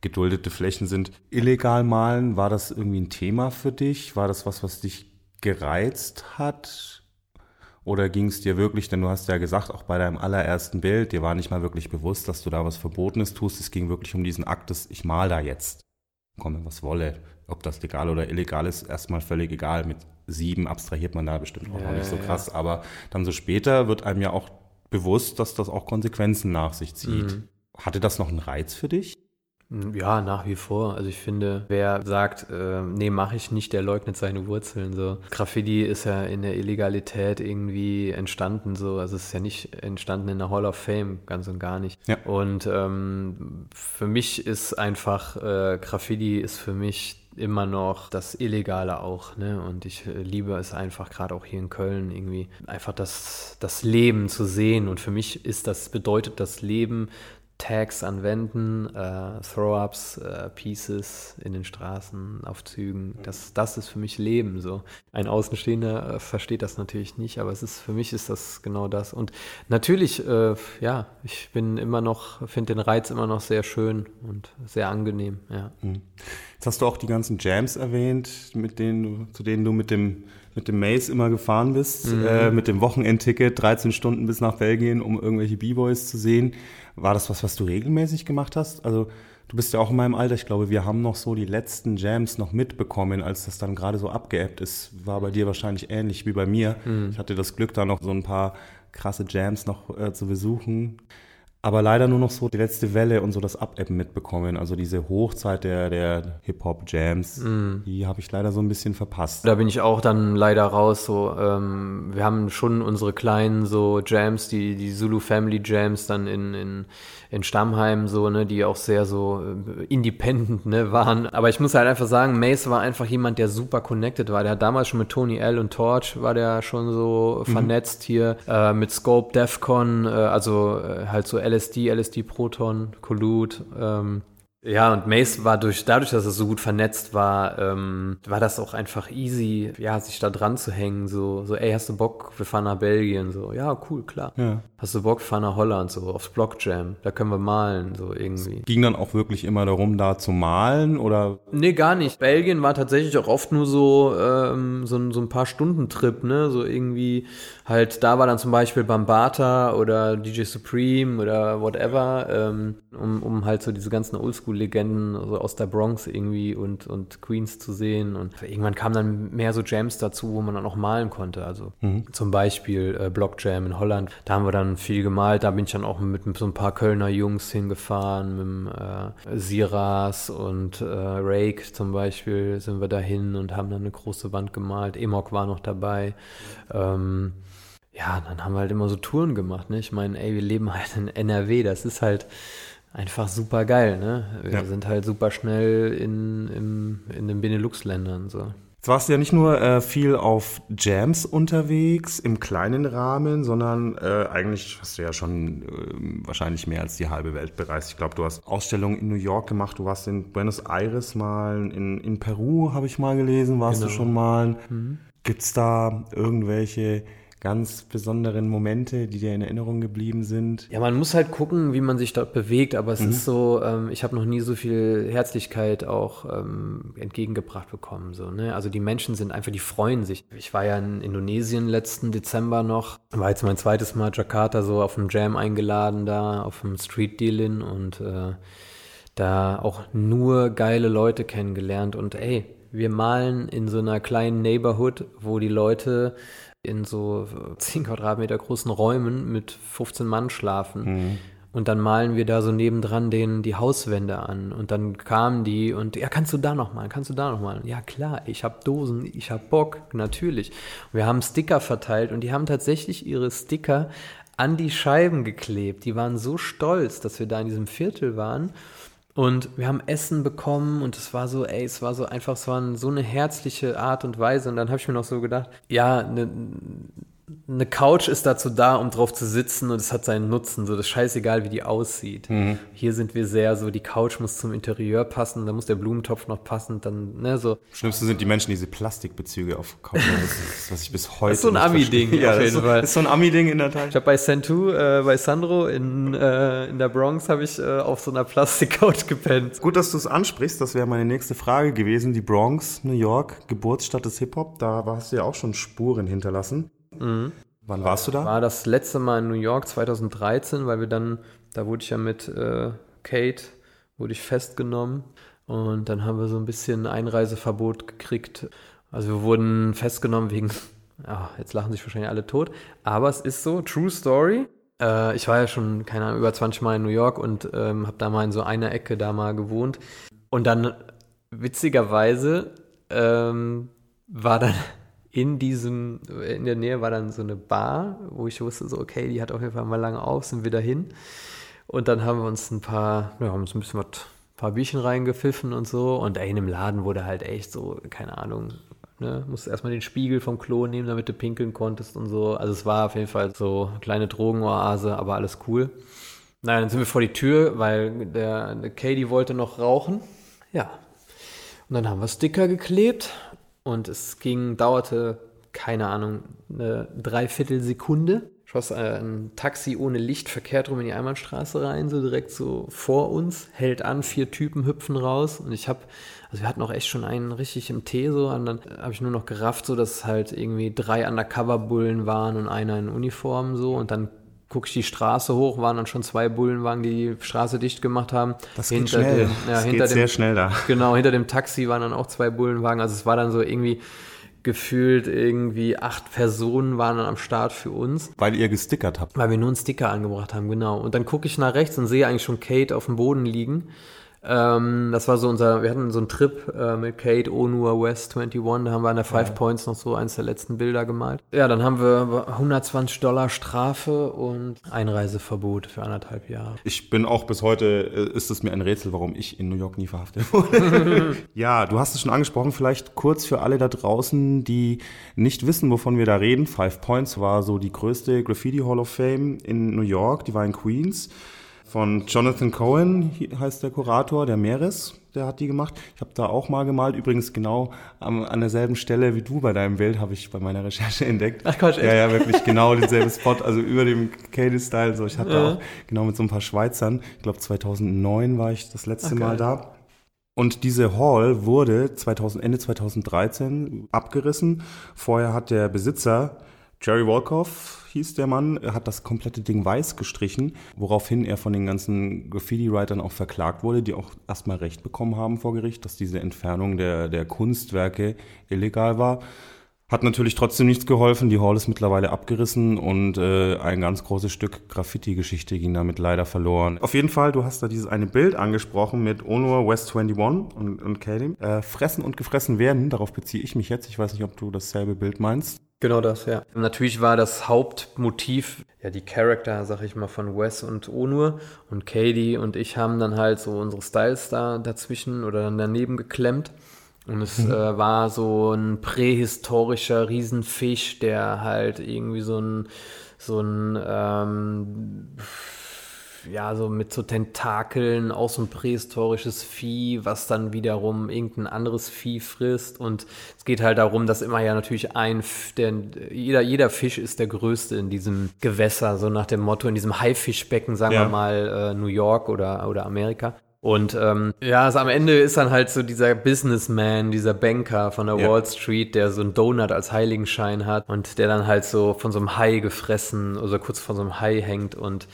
geduldete Flächen sind. Illegal malen, war das irgendwie ein Thema für dich? War das was, was dich gereizt hat? Oder ging es dir wirklich, denn du hast ja gesagt, auch bei deinem allerersten Bild, dir war nicht mal wirklich bewusst, dass du da was Verbotenes tust. Es ging wirklich um diesen Akt des, ich mal da jetzt. Komme, was wolle. Ob das legal oder illegal ist, erstmal völlig egal. Mit sieben abstrahiert man da bestimmt auch ja, noch nicht so krass. Ja. Aber dann so später wird einem ja auch bewusst, dass das auch Konsequenzen nach sich zieht. Mhm. Hatte das noch einen Reiz für dich? Ja, nach wie vor. Also ich finde, wer sagt, äh, nee, mache ich nicht, der leugnet seine Wurzeln. So Graffiti ist ja in der Illegalität irgendwie entstanden. So, also es ist ja nicht entstanden in der Hall of Fame, ganz und gar nicht. Ja. Und ähm, für mich ist einfach äh, Graffiti ist für mich immer noch das Illegale auch, ne? Und ich äh, liebe es einfach, gerade auch hier in Köln, irgendwie einfach das, das Leben zu sehen. Und für mich ist das, bedeutet das Leben, Tags an Wänden, äh, Throw-ups, äh, Pieces in den Straßen, auf Zügen. Das, das ist für mich Leben. So ein Außenstehender äh, versteht das natürlich nicht, aber es ist für mich ist das genau das. Und natürlich, äh, ja, ich bin immer noch, finde den Reiz immer noch sehr schön und sehr angenehm. Ja. Mhm. Jetzt hast du auch die ganzen Jams erwähnt, mit denen du, zu denen du mit dem mit dem Maze immer gefahren bist, mhm. äh, mit dem Wochenendticket, 13 Stunden bis nach Belgien, um irgendwelche B-Boys zu sehen. War das was, was du regelmäßig gemacht hast? Also du bist ja auch in meinem Alter. Ich glaube, wir haben noch so die letzten Jams noch mitbekommen, als das dann gerade so abgeebbt ist. War bei dir wahrscheinlich ähnlich wie bei mir. Mhm. Ich hatte das Glück, da noch so ein paar krasse Jams noch äh, zu besuchen. Aber leider nur noch so die letzte Welle und so das Abebben mitbekommen. Also diese Hochzeit der, der Hip-Hop-Jams, mm. die habe ich leider so ein bisschen verpasst. Da bin ich auch dann leider raus. So, ähm, wir haben schon unsere kleinen so Jams, die, die Zulu Family Jams dann in, in in Stammheim so, ne, die auch sehr so äh, independent, ne, waren. Aber ich muss halt einfach sagen, Mace war einfach jemand, der super connected war. Der hat damals schon mit Tony L und Torch war der schon so mhm. vernetzt hier, äh, mit Scope, Defcon, äh, also äh, halt so LSD, LSD Proton, Collude, ähm, ja, und Mace war durch, dadurch, dass es so gut vernetzt war, ähm, war das auch einfach easy, ja, sich da dran zu hängen. So, so, ey, hast du Bock, wir fahren nach Belgien? So, ja, cool, klar. Ja. Hast du Bock, wir fahren nach Holland, so, aufs Blockjam, da können wir malen, so irgendwie. Es ging dann auch wirklich immer darum, da zu malen, oder? Nee, gar nicht. Belgien war tatsächlich auch oft nur so, ähm, so, so ein paar Stunden Trip, ne, so irgendwie, halt, da war dann zum Beispiel Bambata oder DJ Supreme oder whatever, ähm, um, um halt so diese ganzen Oldschool-Legenden also aus der Bronx irgendwie und, und Queens zu sehen. Und irgendwann kamen dann mehr so Jams dazu, wo man dann auch malen konnte. Also mhm. zum Beispiel äh, Block Jam in Holland. Da haben wir dann viel gemalt. Da bin ich dann auch mit, so ein paar Kölner Jungs hingefahren, mit äh, Siras und äh, Rake zum Beispiel sind wir dahin und haben dann eine große Wand gemalt. Emok war noch dabei. Ähm, ja, dann haben wir halt immer so Touren gemacht. Ne? Ich meine, ey, wir leben halt in NRW. Das ist halt einfach super geil, ne? Wir ja. sind halt super schnell in, in, in den Benelux-Ländern. So. Jetzt warst du ja nicht nur äh, viel auf Jams unterwegs, im kleinen Rahmen, sondern äh, eigentlich hast du ja schon äh, wahrscheinlich mehr als die halbe Welt bereist. Ich glaube, du hast Ausstellungen in New York gemacht, du warst in Buenos Aires mal, in, in Peru habe ich mal gelesen, warst genau. du schon mal. Mhm. Gibt es da irgendwelche ganz besonderen Momente, die dir in Erinnerung geblieben sind? Ja, man muss halt gucken, wie man sich dort bewegt, aber es mhm. ist so, ähm, ich habe noch nie so viel Herzlichkeit auch ähm, entgegengebracht bekommen. So, ne? Also die Menschen sind einfach, die freuen sich. Ich war ja in Indonesien letzten Dezember noch, war jetzt mein zweites Mal Jakarta so auf dem Jam eingeladen da, auf dem Street Dealin und äh, da auch nur geile Leute kennengelernt und ey, wir malen in so einer kleinen Neighborhood, wo die Leute in so 10 Quadratmeter großen Räumen mit 15 Mann schlafen. Mhm. Und dann malen wir da so nebendran den, die Hauswände an. Und dann kamen die und, ja, kannst du da noch mal, kannst du da noch mal? Ja, klar, ich habe Dosen, ich habe Bock, natürlich. Und wir haben Sticker verteilt und die haben tatsächlich ihre Sticker an die Scheiben geklebt. Die waren so stolz, dass wir da in diesem Viertel waren. Und wir haben Essen bekommen und es war so, ey, es war so einfach, es war so eine herzliche Art und Weise. Und dann habe ich mir noch so gedacht, ja, ne, eine Couch ist dazu da, um drauf zu sitzen und es hat seinen Nutzen. So, das ist scheißegal, wie die aussieht. Mhm. Hier sind wir sehr so, die Couch muss zum Interieur passen, da muss der Blumentopf noch passen, dann, ne, so. Schlimmste sind die Menschen, die diese Plastikbezüge auf Couch Das ist, was ich bis heute. Das ist so ein Ami-Ding, ja, auf jeden so, Fall. Das ist so ein Ami-Ding in der Tat. Ich habe bei Santu, äh, bei Sandro in, äh, in der Bronx, habe ich äh, auf so einer Plastik-Couch gepennt. Gut, dass du es ansprichst, das wäre meine nächste Frage gewesen. Die Bronx, New York, Geburtsstadt des Hip-Hop, da hast du ja auch schon Spuren hinterlassen. Mhm. Wann warst du da? War das letzte Mal in New York 2013, weil wir dann, da wurde ich ja mit äh, Kate, wurde ich festgenommen und dann haben wir so ein bisschen Einreiseverbot gekriegt. Also wir wurden festgenommen wegen, (laughs) ja, jetzt lachen sich wahrscheinlich alle tot, aber es ist so, True Story. Äh, ich war ja schon, keine Ahnung, über 20 Mal in New York und ähm, habe da mal in so einer Ecke da mal gewohnt. Und dann, witzigerweise, ähm, war dann in diesem, in der Nähe war dann so eine Bar, wo ich wusste, so, okay, die hat auf jeden Fall mal lange auf, sind wir dahin. Und dann haben wir uns ein paar, ja, haben uns ein bisschen was, ein paar Bierchen reingepfiffen und so. Und ey, in dem Laden wurde halt echt so, keine Ahnung, ne, musst erstmal den Spiegel vom Klo nehmen, damit du pinkeln konntest und so. Also es war auf jeden Fall so eine kleine Drogenoase, aber alles cool. Naja, dann sind wir vor die Tür, weil der, der Katie wollte noch rauchen. Ja. Und dann haben wir Sticker geklebt und es ging, dauerte, keine Ahnung, eine Dreiviertelsekunde. Schoss ein Taxi ohne Licht verkehrt rum in die Einbahnstraße rein, so direkt so vor uns, hält an, vier Typen hüpfen raus und ich habe, also wir hatten auch echt schon einen richtig im Tee so und dann habe ich nur noch gerafft, so dass halt irgendwie drei Undercover-Bullen waren und einer in Uniform so und dann gucke ich die Straße hoch, waren dann schon zwei Bullenwagen, die die Straße dicht gemacht haben. Das geht hinter schnell. Dem, ja, das hinter geht dem, sehr schnell da. Genau, hinter dem Taxi waren dann auch zwei Bullenwagen. Also es war dann so irgendwie gefühlt irgendwie acht Personen waren dann am Start für uns. Weil ihr gestickert habt. Weil wir nur einen Sticker angebracht haben, genau. Und dann gucke ich nach rechts und sehe eigentlich schon Kate auf dem Boden liegen. Ähm, das war so unser, wir hatten so einen Trip äh, mit Kate, Onur, West 21, da haben wir an der Five ja. Points noch so eins der letzten Bilder gemalt. Ja, dann haben wir 120 Dollar Strafe und Einreiseverbot für anderthalb Jahre. Ich bin auch bis heute, äh, ist es mir ein Rätsel, warum ich in New York nie verhaftet wurde. (laughs) ja, du hast es schon angesprochen, vielleicht kurz für alle da draußen, die nicht wissen, wovon wir da reden. Five Points war so die größte Graffiti Hall of Fame in New York, die war in Queens von Jonathan Cohen heißt der Kurator, der Meeres, der hat die gemacht. Ich habe da auch mal gemalt, übrigens genau an, an derselben Stelle wie du bei deinem Bild, habe ich bei meiner Recherche entdeckt. Ach Quatsch, echt? Ja, ja, wirklich genau denselben Spot, also über dem Katie-Style. So, ich hatte ja. auch genau mit so ein paar Schweizern, ich glaube 2009 war ich das letzte Ach, Mal da. Und diese Hall wurde 2000, Ende 2013 abgerissen. Vorher hat der Besitzer Jerry Wolkoff hieß der Mann, hat das komplette Ding weiß gestrichen, woraufhin er von den ganzen Graffiti-Writern auch verklagt wurde, die auch erstmal Recht bekommen haben vor Gericht, dass diese Entfernung der, der Kunstwerke illegal war. Hat natürlich trotzdem nichts geholfen. Die Hall ist mittlerweile abgerissen und äh, ein ganz großes Stück Graffiti-Geschichte ging damit leider verloren. Auf jeden Fall, du hast da dieses eine Bild angesprochen mit Onur West 21 und, und Kalim. Äh, fressen und gefressen werden, darauf beziehe ich mich jetzt. Ich weiß nicht, ob du dasselbe Bild meinst. Genau das, ja. Natürlich war das Hauptmotiv, ja, die Charakter, sag ich mal, von Wes und Onur. Und Katie und ich haben dann halt so unsere Styles da dazwischen oder dann daneben geklemmt. Und es mhm. äh, war so ein prähistorischer Riesenfisch, der halt irgendwie so ein, so ein ähm, ja, so mit so Tentakeln, auch so ein prähistorisches Vieh, was dann wiederum irgendein anderes Vieh frisst. Und es geht halt darum, dass immer ja natürlich ein, der, jeder, jeder Fisch ist der größte in diesem Gewässer, so nach dem Motto, in diesem Haifischbecken, sagen ja. wir mal, äh, New York oder, oder Amerika. Und ähm, ja, also am Ende ist dann halt so dieser Businessman, dieser Banker von der ja. Wall Street, der so einen Donut als Heiligenschein hat und der dann halt so von so einem Hai gefressen oder kurz vor so einem Hai hängt und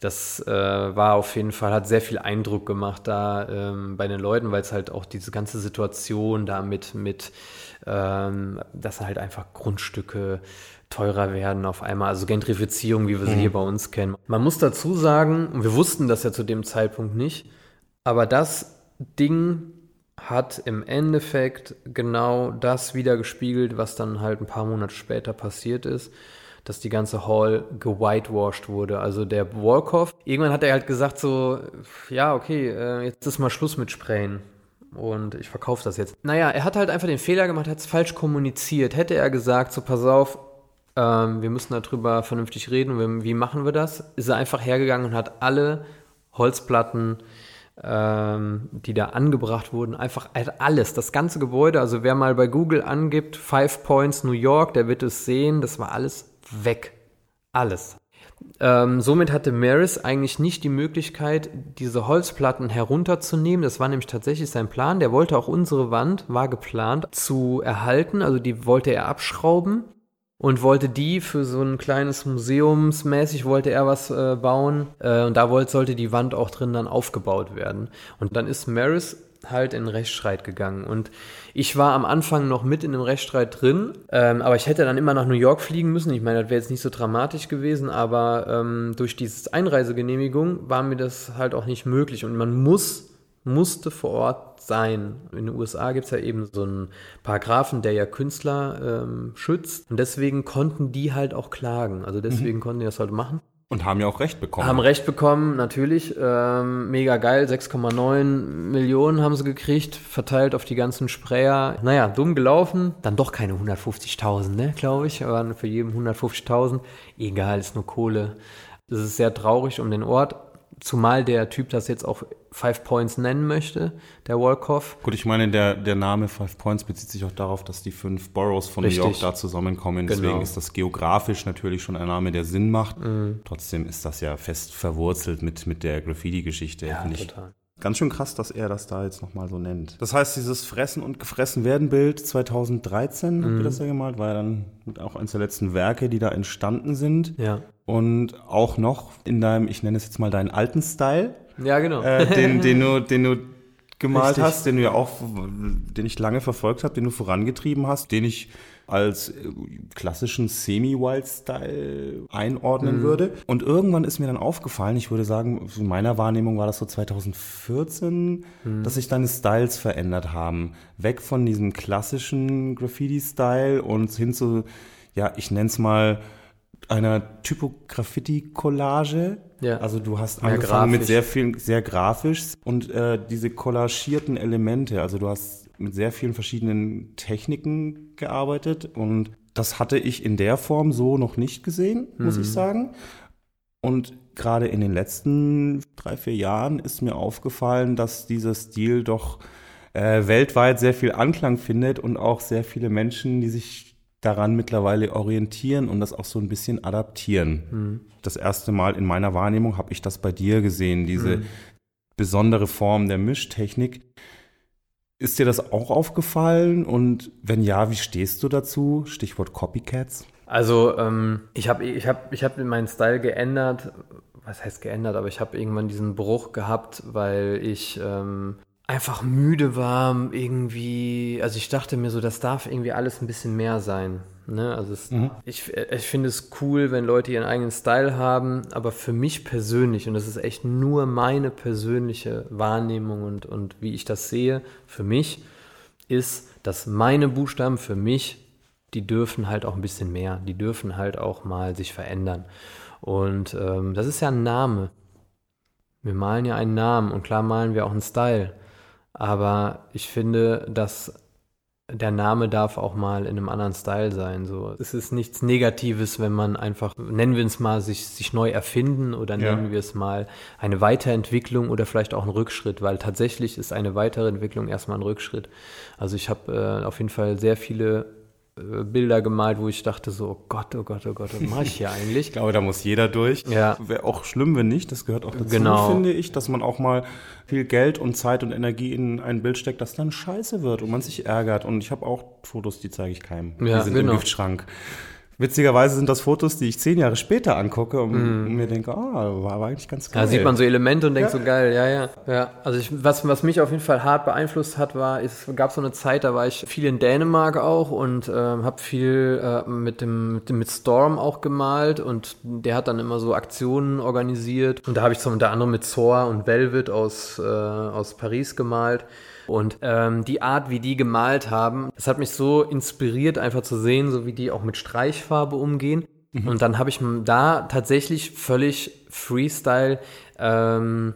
das äh, war auf jeden Fall, hat sehr viel Eindruck gemacht da ähm, bei den Leuten, weil es halt auch diese ganze Situation da mit, mit ähm, dass halt einfach Grundstücke teurer werden auf einmal, also Gentrifizierung, wie wir sie mhm. hier bei uns kennen. Man muss dazu sagen, und wir wussten das ja zu dem Zeitpunkt nicht, aber das Ding hat im Endeffekt genau das wiedergespiegelt, was dann halt ein paar Monate später passiert ist dass die ganze Hall gewhitewashed wurde. Also der Wolkoff, irgendwann hat er halt gesagt so, ja, okay, äh, jetzt ist mal Schluss mit Sprayen. Und ich verkaufe das jetzt. Naja, er hat halt einfach den Fehler gemacht, hat es falsch kommuniziert. Hätte er gesagt, so pass auf, ähm, wir müssen darüber vernünftig reden, wie machen wir das? Ist er einfach hergegangen und hat alle Holzplatten ähm, die da angebracht wurden, einfach alles, das ganze Gebäude. Also wer mal bei Google angibt, Five Points New York, der wird es sehen, das war alles weg. Alles. Ähm, somit hatte Maris eigentlich nicht die Möglichkeit, diese Holzplatten herunterzunehmen. Das war nämlich tatsächlich sein Plan. Der wollte auch unsere Wand, war geplant, zu erhalten. Also die wollte er abschrauben und wollte die für so ein kleines Museumsmäßig wollte er was äh, bauen. Äh, und da wollte, sollte die Wand auch drin dann aufgebaut werden. Und dann ist Maris halt in Rechtsstreit gegangen. Und ich war am Anfang noch mit in dem Rechtsstreit drin, ähm, aber ich hätte dann immer nach New York fliegen müssen. Ich meine, das wäre jetzt nicht so dramatisch gewesen, aber ähm, durch diese Einreisegenehmigung war mir das halt auch nicht möglich. Und man muss, musste vor Ort sein. In den USA gibt es ja eben so einen Paragraphen, der ja Künstler ähm, schützt. Und deswegen konnten die halt auch klagen. Also deswegen mhm. konnten die das halt machen. Und haben ja auch Recht bekommen. Haben Recht bekommen, natürlich. Ähm, mega geil. 6,9 Millionen haben sie gekriegt, verteilt auf die ganzen Sprayer. Naja, dumm gelaufen. Dann doch keine 150.000, ne, glaube ich. Aber für jeden 150.000. Egal, ist nur Kohle. Es ist sehr traurig um den Ort. Zumal der Typ das jetzt auch Five Points nennen möchte, der Wolkoff. Gut, ich meine, der, der Name Five Points bezieht sich auch darauf, dass die fünf Boroughs von Richtig. New York da zusammenkommen. Deswegen genau. ist das geografisch natürlich schon ein Name, der Sinn macht. Mhm. Trotzdem ist das ja fest verwurzelt mit, mit der Graffiti-Geschichte. Ja, total. Ganz schön krass, dass er das da jetzt nochmal so nennt. Das heißt, dieses Fressen und gefressen werden Bild 2013, mhm. habt ihr das ja gemalt, war ja dann auch eines der letzten Werke, die da entstanden sind. Ja. Und auch noch in deinem, ich nenne es jetzt mal deinen alten Style. Ja, genau. Äh, den, den, du, den du gemalt Richtig. hast, den du ja auch, den ich lange verfolgt habe, den du vorangetrieben hast, den ich als äh, klassischen Semi-Wild-Style einordnen mhm. würde. Und irgendwann ist mir dann aufgefallen, ich würde sagen, in meiner Wahrnehmung war das so 2014, mhm. dass sich deine Styles verändert haben. Weg von diesem klassischen Graffiti-Style und hin zu, ja, ich nenne es mal, einer Typograffiti-Collage. Ja. Also du hast Mehr angefangen grafisch. mit sehr vielen, sehr grafisch und äh, diese kollagierten Elemente. Also du hast mit sehr vielen verschiedenen Techniken gearbeitet und das hatte ich in der Form so noch nicht gesehen, muss mhm. ich sagen. Und gerade in den letzten drei, vier Jahren ist mir aufgefallen, dass dieser Stil doch äh, weltweit sehr viel Anklang findet und auch sehr viele Menschen, die sich daran mittlerweile orientieren und das auch so ein bisschen adaptieren. Mhm. Das erste Mal in meiner Wahrnehmung habe ich das bei dir gesehen, diese mhm. besondere Form der Mischtechnik. Ist dir das auch aufgefallen? Und wenn ja, wie stehst du dazu? Stichwort Copycats. Also ähm, ich habe ich hab, ich hab meinen Style geändert. Was heißt geändert? Aber ich habe irgendwann diesen Bruch gehabt, weil ich ähm, einfach müde war, irgendwie. Also ich dachte mir so, das darf irgendwie alles ein bisschen mehr sein. Ne? Also es, mhm. ich, ich finde es cool, wenn Leute ihren eigenen Style haben, aber für mich persönlich, und das ist echt nur meine persönliche Wahrnehmung und, und wie ich das sehe, für mich ist, dass meine Buchstaben für mich, die dürfen halt auch ein bisschen mehr, die dürfen halt auch mal sich verändern. Und ähm, das ist ja ein Name. Wir malen ja einen Namen und klar malen wir auch einen Style. Aber ich finde, dass der Name darf auch mal in einem anderen Style sein. So, es ist nichts Negatives, wenn man einfach, nennen wir es mal, sich, sich neu erfinden oder ja. nennen wir es mal eine Weiterentwicklung oder vielleicht auch ein Rückschritt, weil tatsächlich ist eine weitere Entwicklung erstmal ein Rückschritt. Also ich habe äh, auf jeden Fall sehr viele Bilder gemalt, wo ich dachte so, oh Gott, oh Gott, oh Gott, was mache ich hier eigentlich? ich glaube, da muss jeder durch. Ja. Wäre auch schlimm, wenn nicht. Das gehört auch dazu, genau. finde ich, dass man auch mal viel Geld und Zeit und Energie in ein Bild steckt, das dann scheiße wird und man sich ärgert. Und ich habe auch Fotos, die zeige ich keinem. Ja, die sind genau. im Giftschrank. Witzigerweise sind das Fotos, die ich zehn Jahre später angucke und mm. mir denke, ah, oh, war, eigentlich ganz geil. Da sieht man so Elemente und denkt ja. so geil, ja, ja. ja. Also ich, was, was mich auf jeden Fall hart beeinflusst hat, war, es gab so eine Zeit, da war ich viel in Dänemark auch und äh, habe viel äh, mit, dem, mit dem mit Storm auch gemalt und der hat dann immer so Aktionen organisiert und da habe ich zum unter anderem mit Zor und Velvet aus, äh, aus Paris gemalt. Und ähm, die Art, wie die gemalt haben, das hat mich so inspiriert, einfach zu sehen, so wie die auch mit Streichfarbe umgehen. Mhm. Und dann habe ich da tatsächlich völlig Freestyle ähm,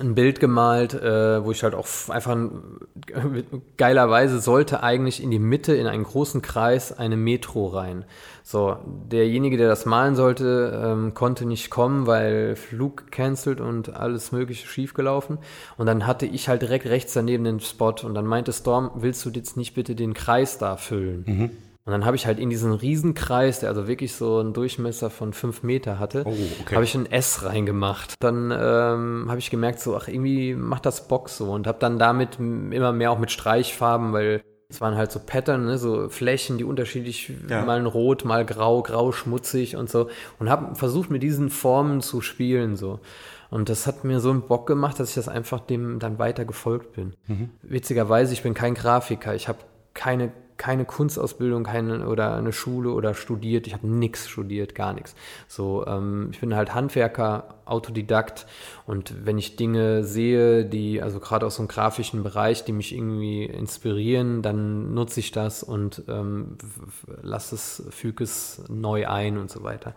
ein Bild gemalt, äh, wo ich halt auch einfach (laughs) geilerweise sollte eigentlich in die Mitte in einen großen Kreis eine Metro rein. So, derjenige, der das malen sollte, ähm, konnte nicht kommen, weil Flug cancelled und alles mögliche schiefgelaufen. Und dann hatte ich halt direkt rechts daneben den Spot und dann meinte Storm, willst du jetzt nicht bitte den Kreis da füllen? Mhm. Und dann habe ich halt in diesen Riesenkreis, der also wirklich so einen Durchmesser von fünf Meter hatte, oh, okay. habe ich ein S reingemacht. Dann ähm, habe ich gemerkt, so, ach, irgendwie macht das Bock so und habe dann damit immer mehr auch mit Streichfarben, weil es waren halt so Pattern, ne, so Flächen, die unterschiedlich, ja. mal rot, mal grau, grau, schmutzig und so. Und habe versucht, mit diesen Formen zu spielen, so. Und das hat mir so einen Bock gemacht, dass ich das einfach dem dann weiter gefolgt bin. Mhm. Witzigerweise, ich bin kein Grafiker. Ich habe keine keine Kunstausbildung keine, oder eine Schule oder studiert. Ich habe nichts studiert, gar nichts. So, ähm, ich bin halt Handwerker, Autodidakt und wenn ich Dinge sehe, die, also gerade aus so einem grafischen Bereich, die mich irgendwie inspirieren, dann nutze ich das und ähm, lasse es, füge es neu ein und so weiter.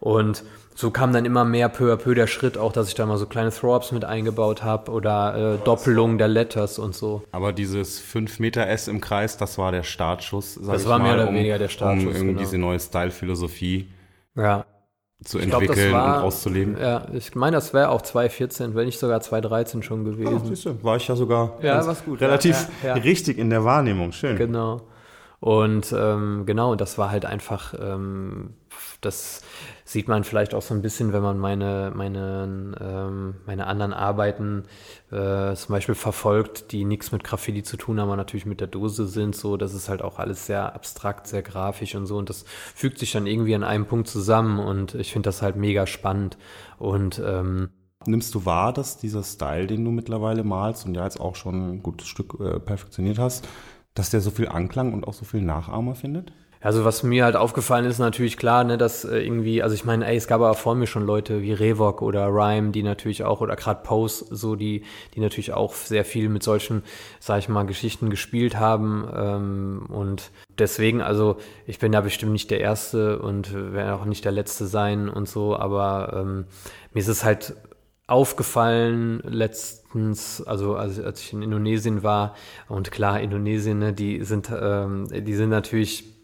Und so kam dann immer mehr peu à peu der Schritt auch, dass ich da mal so kleine Throw-Ups mit eingebaut habe oder äh, Doppelung der Letters und so. Aber dieses 5 Meter S im Kreis, das war der Startschuss, sag Das war mal, mehr oder um, weniger der Startschuss, Um genau. diese neue Style-Philosophie ja. zu ich entwickeln glaub, war, und auszuleben. Ja, ich meine, das wäre auch 2014, wenn nicht sogar 2013 schon gewesen. Oh, siehst du, war ich ja sogar ja, gut, relativ ja, ja, richtig in der Wahrnehmung. Schön. Genau. Und ähm, genau, das war halt einfach ähm, das sieht man vielleicht auch so ein bisschen, wenn man meine, meine, ähm, meine anderen Arbeiten äh, zum Beispiel verfolgt, die nichts mit Graffiti zu tun haben, aber natürlich mit der Dose sind. So, das ist halt auch alles sehr abstrakt, sehr grafisch und so. Und das fügt sich dann irgendwie an einem Punkt zusammen und ich finde das halt mega spannend. Und ähm, Nimmst du wahr, dass dieser Style, den du mittlerweile malst und ja jetzt auch schon ein gutes Stück äh, perfektioniert hast, dass der so viel Anklang und auch so viel Nachahmer findet? Also was mir halt aufgefallen ist, natürlich klar, ne, dass äh, irgendwie, also ich meine, ey, es gab aber vor mir schon Leute wie Revok oder Rhyme, die natürlich auch, oder gerade Pose, so die, die natürlich auch sehr viel mit solchen, sag ich mal, Geschichten gespielt haben. Ähm, und deswegen, also ich bin da bestimmt nicht der Erste und werde auch nicht der Letzte sein und so, aber ähm, mir ist es halt aufgefallen letztens, also als, als ich in Indonesien war und klar, Indonesien, ne, die sind, ähm, die sind natürlich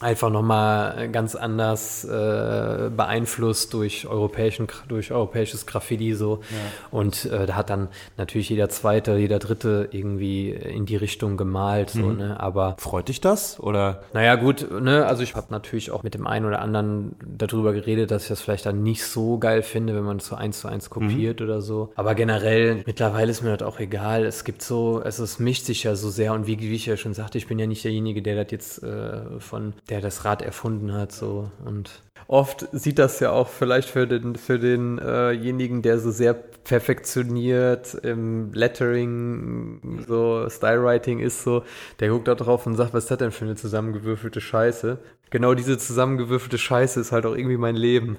einfach nochmal ganz anders äh, beeinflusst durch europäischen durch europäisches Graffiti so. Ja. und äh, da hat dann natürlich jeder zweite jeder dritte irgendwie in die Richtung gemalt so mhm. ne? Aber freut dich das oder? Naja gut ne? Also ich habe natürlich auch mit dem einen oder anderen darüber geredet dass ich das vielleicht dann nicht so geil finde wenn man es so eins zu eins kopiert mhm. oder so. Aber generell mittlerweile ist mir das auch egal. Es gibt so es, es mischt sich ja so sehr. Und wie, wie ich ja schon sagte ich bin ja nicht derjenige der das jetzt äh, von der das Rad erfunden hat. So. Und oft sieht das ja auch vielleicht für den für denjenigen, äh der so sehr perfektioniert im Lettering, so Stylewriting ist so, der guckt da drauf und sagt, was ist das denn für eine zusammengewürfelte Scheiße? Genau diese zusammengewürfelte Scheiße ist halt auch irgendwie mein Leben.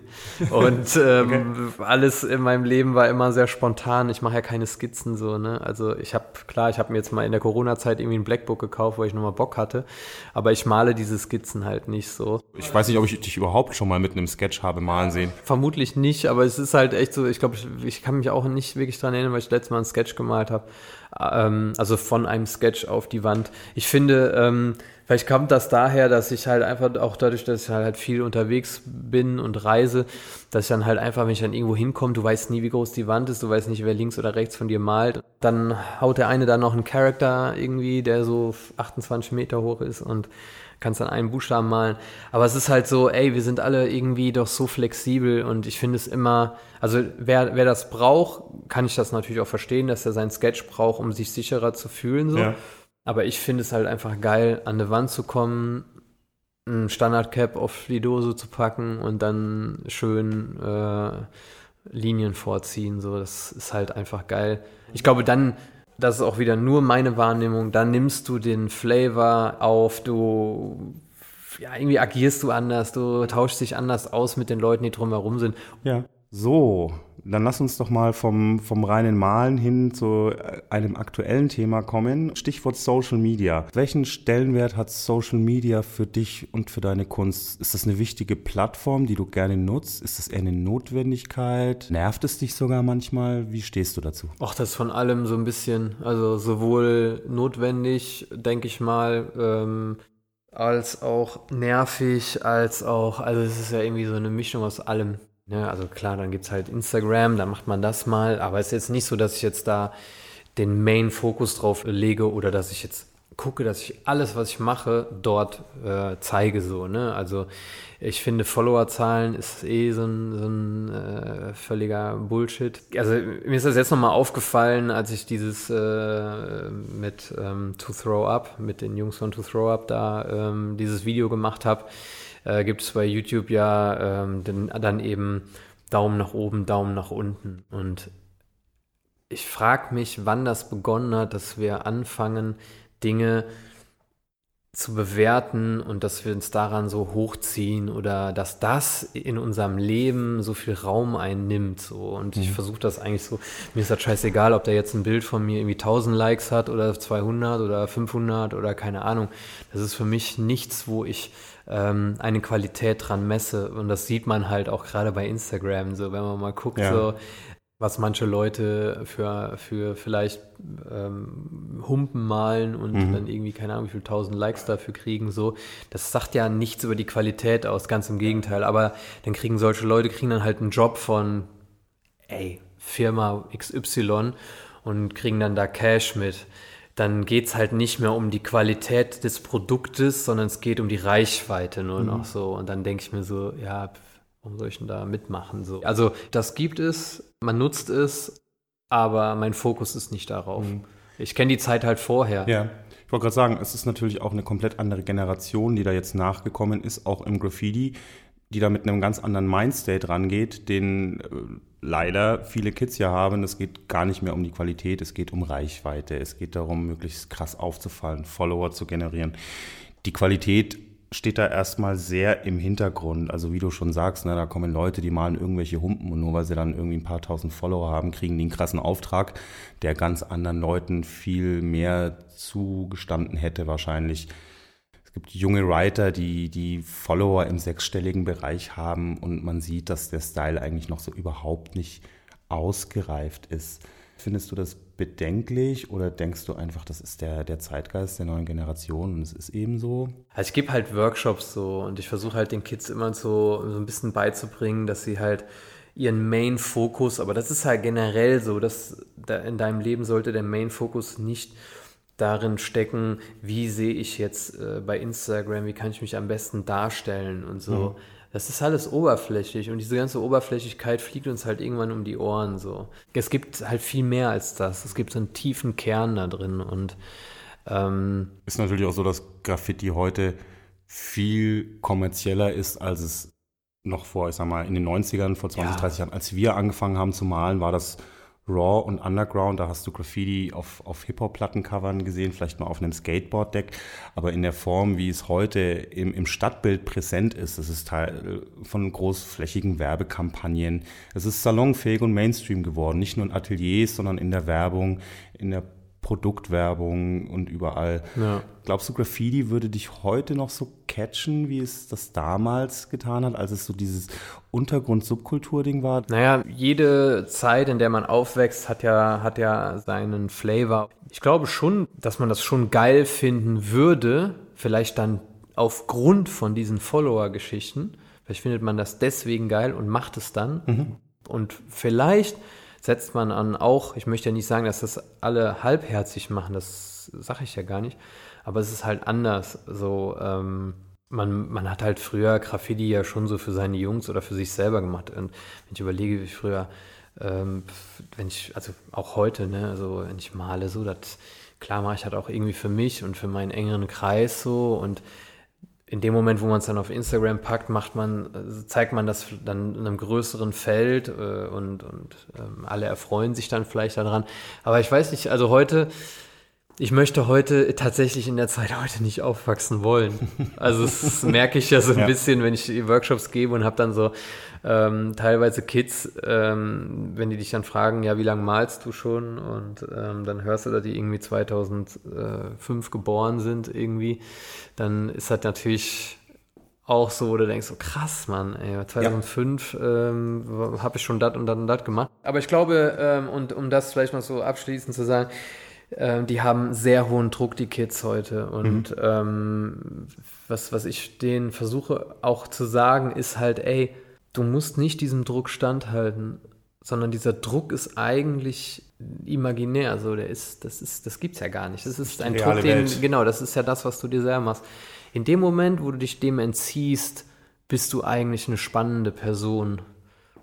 Und (laughs) ähm, okay. alles in meinem Leben war immer sehr spontan. Ich mache ja keine Skizzen so, ne? Also ich habe, klar, ich habe mir jetzt mal in der Corona-Zeit irgendwie ein Blackbook gekauft, weil ich nochmal Bock hatte. Aber ich male diese Skizzen halt nicht so. Ich weiß nicht, ob ich dich überhaupt schon mal mit einem Sketch habe malen sehen. Vermutlich nicht, aber es ist halt echt so, ich glaube, ich, ich kann mich auch nicht wirklich dran erinnern, weil ich letztes Mal einen Sketch gemalt habe. Ähm, also von einem Sketch auf die Wand. Ich finde, ähm, vielleicht kommt das daher, dass ich halt einfach auch dadurch, dass ich halt viel unterwegs bin und reise, dass ich dann halt einfach, wenn ich dann irgendwo hinkomme, du weißt nie, wie groß die Wand ist, du weißt nicht, wer links oder rechts von dir malt. Dann haut der eine dann noch einen Charakter irgendwie, der so 28 Meter hoch ist und kannst dann einen Buchstaben malen. Aber es ist halt so, ey, wir sind alle irgendwie doch so flexibel und ich finde es immer, also wer, wer das braucht, kann ich das natürlich auch verstehen, dass er seinen Sketch braucht, um sich sicherer zu fühlen. So. Ja. Aber ich finde es halt einfach geil, an eine Wand zu kommen, ein Standard-Cap auf die Dose zu packen und dann schön äh, Linien vorziehen. So, das ist halt einfach geil. Ich glaube, dann das ist auch wieder nur meine Wahrnehmung, dann nimmst du den Flavor auf, du ja, irgendwie agierst du anders, du tauschst dich anders aus mit den Leuten, die drumherum sind. Ja. So, dann lass uns doch mal vom, vom reinen Malen hin zu äh, einem aktuellen Thema kommen. Stichwort Social Media. Welchen Stellenwert hat Social Media für dich und für deine Kunst? Ist das eine wichtige Plattform, die du gerne nutzt? Ist das eher eine Notwendigkeit? Nervt es dich sogar manchmal? Wie stehst du dazu? Ach, das ist von allem so ein bisschen. Also sowohl notwendig, denke ich mal, ähm, als auch nervig, als auch, also es ist ja irgendwie so eine Mischung aus allem. Ne, also klar, dann gibt es halt Instagram, da macht man das mal, aber es ist jetzt nicht so, dass ich jetzt da den Main-Fokus drauf lege oder dass ich jetzt gucke, dass ich alles, was ich mache, dort äh, zeige so. Ne? Also ich finde, Followerzahlen ist eh so ein, so ein äh, völliger Bullshit. Also mir ist das jetzt nochmal aufgefallen, als ich dieses äh, mit ähm, To Throw Up, mit den Jungs von To Throw Up da ähm, dieses Video gemacht habe äh, gibt es bei YouTube ja ähm, den, dann eben Daumen nach oben, Daumen nach unten. Und ich frage mich, wann das begonnen hat, dass wir anfangen, Dinge zu bewerten und dass wir uns daran so hochziehen oder dass das in unserem Leben so viel Raum einnimmt. So. Und mhm. ich versuche das eigentlich so, mir ist das scheißegal, ob der jetzt ein Bild von mir irgendwie 1000 Likes hat oder 200 oder 500 oder keine Ahnung. Das ist für mich nichts, wo ich ähm, eine Qualität dran messe. Und das sieht man halt auch gerade bei Instagram, so wenn man mal guckt, ja. so was manche Leute für, für vielleicht ähm, Humpen malen und mhm. dann irgendwie, keine Ahnung, wie viel tausend Likes dafür kriegen, so. Das sagt ja nichts über die Qualität aus, ganz im Gegenteil. Aber dann kriegen solche Leute, kriegen dann halt einen Job von, ey, Firma XY und kriegen dann da Cash mit dann geht es halt nicht mehr um die Qualität des Produktes, sondern es geht um die Reichweite nur mhm. noch so. Und dann denke ich mir so, ja, warum soll ich denn da mitmachen? So. Also das gibt es, man nutzt es, aber mein Fokus ist nicht darauf. Mhm. Ich kenne die Zeit halt vorher. Ja. Ich wollte gerade sagen, es ist natürlich auch eine komplett andere Generation, die da jetzt nachgekommen ist, auch im Graffiti die da mit einem ganz anderen Mindstate rangeht, den äh, leider viele Kids ja haben. Es geht gar nicht mehr um die Qualität, es geht um Reichweite. Es geht darum, möglichst krass aufzufallen, Follower zu generieren. Die Qualität steht da erstmal sehr im Hintergrund. Also wie du schon sagst, ne, da kommen Leute, die malen irgendwelche Humpen und nur weil sie dann irgendwie ein paar tausend Follower haben, kriegen die einen krassen Auftrag, der ganz anderen Leuten viel mehr zugestanden hätte wahrscheinlich. Es gibt junge Writer, die die Follower im sechsstelligen Bereich haben und man sieht, dass der Style eigentlich noch so überhaupt nicht ausgereift ist. Findest du das bedenklich oder denkst du einfach, das ist der, der Zeitgeist der neuen Generation und es ist eben so? Also ich gebe halt Workshops so und ich versuche halt den Kids immer so, so ein bisschen beizubringen, dass sie halt ihren Main-Fokus, aber das ist halt generell so, dass da in deinem Leben sollte der Main-Fokus nicht darin stecken, wie sehe ich jetzt äh, bei Instagram, wie kann ich mich am besten darstellen und so. Mhm. Das ist alles oberflächlich und diese ganze Oberflächlichkeit fliegt uns halt irgendwann um die Ohren so. Es gibt halt viel mehr als das. Es gibt so einen tiefen Kern da drin und ähm, ist natürlich auch so, dass Graffiti heute viel kommerzieller ist, als es noch vor, ich sag mal, in den 90ern, vor 20, ja. 30 Jahren, als wir angefangen haben zu malen, war das Raw und Underground, da hast du Graffiti auf, auf Hip-Hop-Plattencovern gesehen, vielleicht mal auf einem Skateboard-Deck, aber in der Form, wie es heute im, im Stadtbild präsent ist, das ist Teil von großflächigen Werbekampagnen. Es ist salonfähig und Mainstream geworden, nicht nur in Ateliers, sondern in der Werbung, in der Produktwerbung und überall. Ja. Glaubst du, Graffiti würde dich heute noch so catchen, wie es das damals getan hat, als es so dieses Untergrund-Subkultur-Ding war? Naja, jede Zeit, in der man aufwächst, hat ja, hat ja seinen Flavor. Ich glaube schon, dass man das schon geil finden würde, vielleicht dann aufgrund von diesen Follower-Geschichten. Vielleicht findet man das deswegen geil und macht es dann. Mhm. Und vielleicht setzt man an auch, ich möchte ja nicht sagen, dass das alle halbherzig machen, das sage ich ja gar nicht, aber es ist halt anders. So, ähm, man, man hat halt früher Graffiti ja schon so für seine Jungs oder für sich selber gemacht. Und wenn ich überlege, wie früher, ähm, wenn ich, also auch heute, ne, also wenn ich male, so, das klar mache ich halt auch irgendwie für mich und für meinen engeren Kreis so und in dem Moment, wo man es dann auf Instagram packt, macht man, also zeigt man das dann in einem größeren Feld äh, und, und ähm, alle erfreuen sich dann vielleicht daran. Aber ich weiß nicht, also heute, ich möchte heute tatsächlich in der Zeit heute nicht aufwachsen wollen. Also das merke ich ja so ein ja. bisschen, wenn ich Workshops gebe und habe dann so ähm, teilweise Kids, ähm, wenn die dich dann fragen, ja, wie lange malst du schon? Und ähm, dann hörst du, dass die irgendwie 2005 geboren sind irgendwie, dann ist das natürlich auch so, wo du denkst, so krass, Mann, ey, 2005 ja. ähm, habe ich schon das und das und das gemacht. Aber ich glaube, ähm, und um das vielleicht mal so abschließend zu sagen, ähm, die haben sehr hohen Druck, die Kids heute. Und mhm. ähm, was, was ich denen versuche auch zu sagen, ist halt, ey, du musst nicht diesem Druck standhalten, sondern dieser Druck ist eigentlich imaginär. Also der ist, das ist, das gibt's ja gar nicht. Das ist ein Druck, den, genau, das ist ja das, was du dir selber machst. In dem Moment, wo du dich dem entziehst, bist du eigentlich eine spannende Person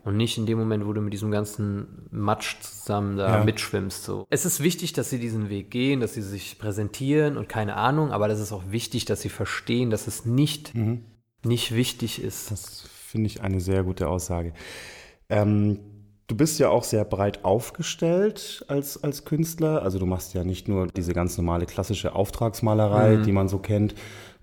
und nicht in dem Moment, wo du mit diesem ganzen Matsch zusammen da ja. mitschwimmst. So. Es ist wichtig, dass sie diesen Weg gehen, dass sie sich präsentieren und keine Ahnung, aber das ist auch wichtig, dass sie verstehen, dass es nicht, mhm. nicht wichtig ist. Das finde ich eine sehr gute Aussage. Ähm, du bist ja auch sehr breit aufgestellt als, als Künstler. Also du machst ja nicht nur diese ganz normale klassische Auftragsmalerei, mhm. die man so kennt.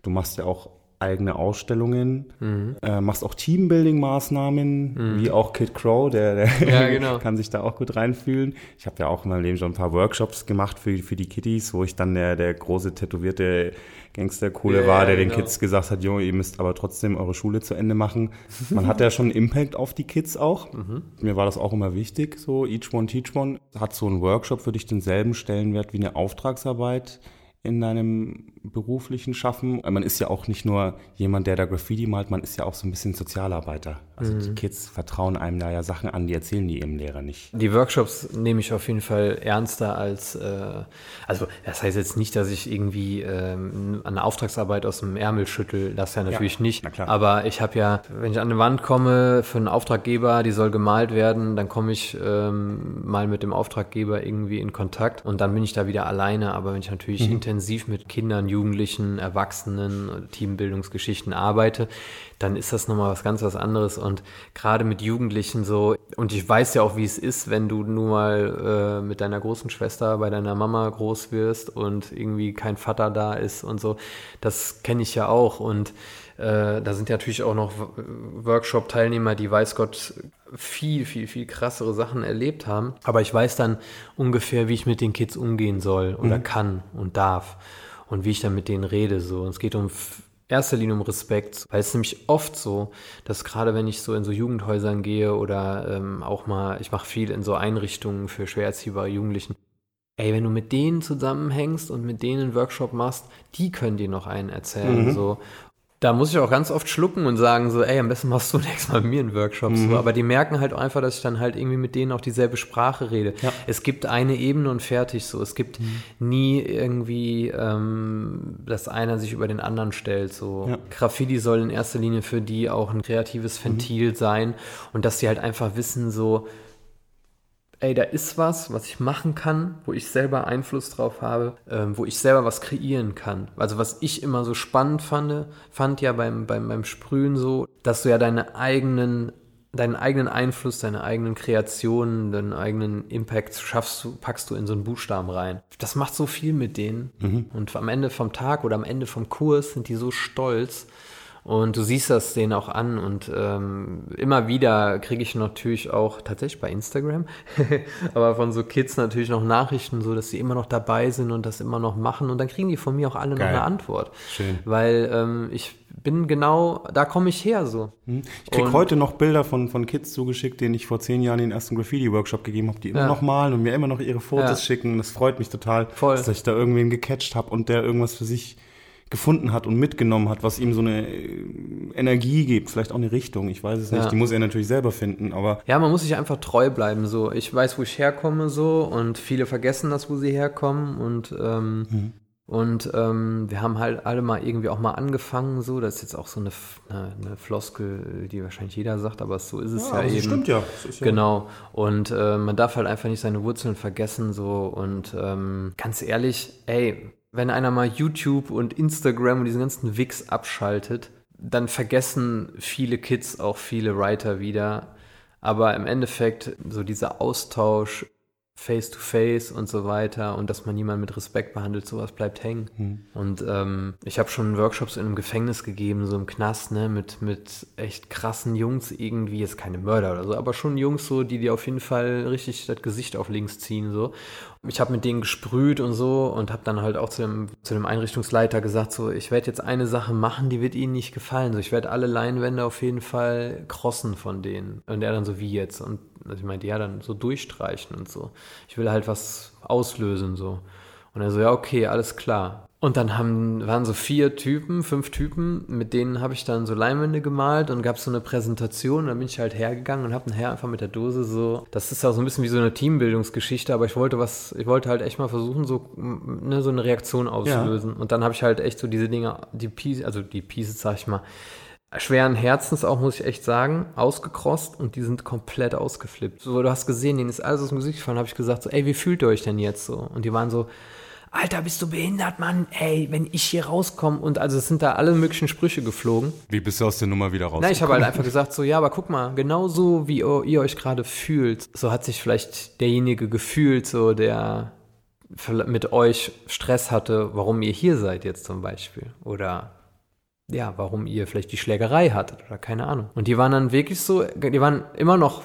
Du machst ja auch eigene Ausstellungen, mhm. äh, machst auch Teambuilding-Maßnahmen, mhm. wie auch Kid Crow, der, der (laughs) ja, genau. (laughs) kann sich da auch gut reinfühlen. Ich habe ja auch in meinem Leben schon ein paar Workshops gemacht für, für die Kiddies, wo ich dann der, der große tätowierte Gangster-Coole ja, war, der genau. den Kids gesagt hat, Junge, ihr müsst aber trotzdem eure Schule zu Ende machen. (laughs) Man hat ja schon einen Impact auf die Kids auch. Mhm. Mir war das auch immer wichtig, so each one teach one. Hat so ein Workshop für dich denselben Stellenwert wie eine Auftragsarbeit? in deinem beruflichen Schaffen. Man ist ja auch nicht nur jemand, der da Graffiti malt, man ist ja auch so ein bisschen Sozialarbeiter. Also mhm. die Kids vertrauen einem da ja Sachen an, die erzählen die ihrem Lehrer nicht. Die Workshops nehme ich auf jeden Fall ernster als, äh, also das heißt jetzt nicht, dass ich irgendwie ähm, eine Auftragsarbeit aus dem Ärmel schüttel, das ja natürlich ja, nicht. Aber ich habe ja, wenn ich an eine Wand komme für einen Auftraggeber, die soll gemalt werden, dann komme ich ähm, mal mit dem Auftraggeber irgendwie in Kontakt und dann bin ich da wieder alleine. Aber wenn ich natürlich mhm. intensiv mit Kindern, Jugendlichen, Erwachsenen, Teambildungsgeschichten arbeite, dann ist das nochmal was ganz was anderes. Und gerade mit Jugendlichen so, und ich weiß ja auch, wie es ist, wenn du nur mal äh, mit deiner großen Schwester bei deiner Mama groß wirst und irgendwie kein Vater da ist und so. Das kenne ich ja auch. Und äh, da sind ja natürlich auch noch Workshop-Teilnehmer, die weiß Gott viel, viel, viel krassere Sachen erlebt haben. Aber ich weiß dann ungefähr, wie ich mit den Kids umgehen soll oder mhm. kann und darf und wie ich dann mit denen rede. So. Und es geht um erster Linie um Respekt, weil es ist nämlich oft so, dass gerade wenn ich so in so Jugendhäusern gehe oder ähm, auch mal, ich mache viel in so Einrichtungen für schwer erziehbare Jugendlichen, ey, wenn du mit denen zusammenhängst und mit denen einen Workshop machst, die können dir noch einen erzählen. Mhm. So. Da muss ich auch ganz oft schlucken und sagen so, ey, am besten machst du (laughs) nächstes Mal mit mir einen Workshop. Mhm. So. Aber die merken halt einfach, dass ich dann halt irgendwie mit denen auch dieselbe Sprache rede. Ja. Es gibt eine Ebene und fertig so. Es gibt mhm. nie irgendwie, ähm, dass einer sich über den anderen stellt. So. Ja. Graffiti soll in erster Linie für die auch ein kreatives Ventil mhm. sein und dass sie halt einfach wissen so, ey, da ist was, was ich machen kann, wo ich selber Einfluss drauf habe, ähm, wo ich selber was kreieren kann. Also was ich immer so spannend fand, fand ja beim, beim, beim Sprühen so, dass du ja deine eigenen deinen eigenen Einfluss, deine eigenen Kreationen, deinen eigenen Impact schaffst du, packst du in so einen Buchstaben rein. Das macht so viel mit denen. Mhm. Und am Ende vom Tag oder am Ende vom Kurs sind die so stolz, und du siehst das denen auch an und ähm, immer wieder kriege ich natürlich auch tatsächlich bei Instagram, (laughs) aber von so Kids natürlich noch Nachrichten, so dass sie immer noch dabei sind und das immer noch machen und dann kriegen die von mir auch alle Geil. noch eine Antwort. Schön. Weil ähm, ich bin genau, da komme ich her so. Hm. Ich kriege heute noch Bilder von, von Kids zugeschickt, denen ich vor zehn Jahren den ersten Graffiti-Workshop gegeben habe, die immer ja. noch malen und mir immer noch ihre Fotos ja. schicken. Das freut mich total, Voll. dass ich da irgendwen gecatcht habe und der irgendwas für sich gefunden hat und mitgenommen hat, was ihm so eine äh, Energie gibt, vielleicht auch eine Richtung, ich weiß es nicht, ja. die muss er natürlich selber finden, aber... Ja, man muss sich einfach treu bleiben, so. Ich weiß, wo ich herkomme, so, und viele vergessen das, wo sie herkommen und, ähm, mhm. und ähm, wir haben halt alle mal irgendwie auch mal angefangen, so, das ist jetzt auch so eine, eine, eine Floskel, die wahrscheinlich jeder sagt, aber so ist es ja, ja eben. stimmt ja. ja. Genau, und äh, man darf halt einfach nicht seine Wurzeln vergessen, so, und ähm, ganz ehrlich, ey, wenn einer mal YouTube und Instagram und diesen ganzen Wix abschaltet, dann vergessen viele Kids auch viele Writer wieder. Aber im Endeffekt, so dieser Austausch Face-to-Face -face und so weiter und dass man niemanden mit Respekt behandelt, sowas bleibt hängen. Hm. Und ähm, ich habe schon Workshops in einem Gefängnis gegeben, so im Knast, ne, mit, mit echt krassen Jungs irgendwie, jetzt keine Mörder oder so, aber schon Jungs so, die dir auf jeden Fall richtig das Gesicht auf links ziehen, so. Ich habe mit denen gesprüht und so und habe dann halt auch zu dem, zu dem Einrichtungsleiter gesagt, so, ich werde jetzt eine Sache machen, die wird ihnen nicht gefallen. So, ich werde alle Leinwände auf jeden Fall crossen von denen. Und er dann so, wie jetzt? Und also ich meinte, ja, dann so durchstreichen und so. Ich will halt was auslösen, so. Und er so, ja, okay, alles klar. Und dann haben, waren so vier Typen, fünf Typen, mit denen habe ich dann so Leinwände gemalt und gab so eine Präsentation. Und dann bin ich halt hergegangen und habe Herr einfach mit der Dose so. Das ist auch so ein bisschen wie so eine Teambildungsgeschichte, aber ich wollte was, ich wollte halt echt mal versuchen, so, ne, so eine Reaktion auszulösen. Ja. Und dann habe ich halt echt so diese Dinge, die Pieces, also die Pieces, sag ich mal, schweren Herzens auch, muss ich echt sagen, ausgekrost und die sind komplett ausgeflippt. So, du hast gesehen, denen ist alles aus dem Gesicht gefallen, habe ich gesagt, so, ey, wie fühlt ihr euch denn jetzt so? Und die waren so, Alter, bist du behindert, Mann? Ey, wenn ich hier rauskomme und also es sind da alle möglichen Sprüche geflogen. Wie bist du aus der Nummer wieder raus? Nein, ich habe halt einfach gesagt so, ja, aber guck mal, genauso wie ihr, ihr euch gerade fühlt, so hat sich vielleicht derjenige gefühlt, so der mit euch Stress hatte, warum ihr hier seid jetzt zum Beispiel oder ja, warum ihr vielleicht die Schlägerei hattet oder keine Ahnung. Und die waren dann wirklich so, die waren immer noch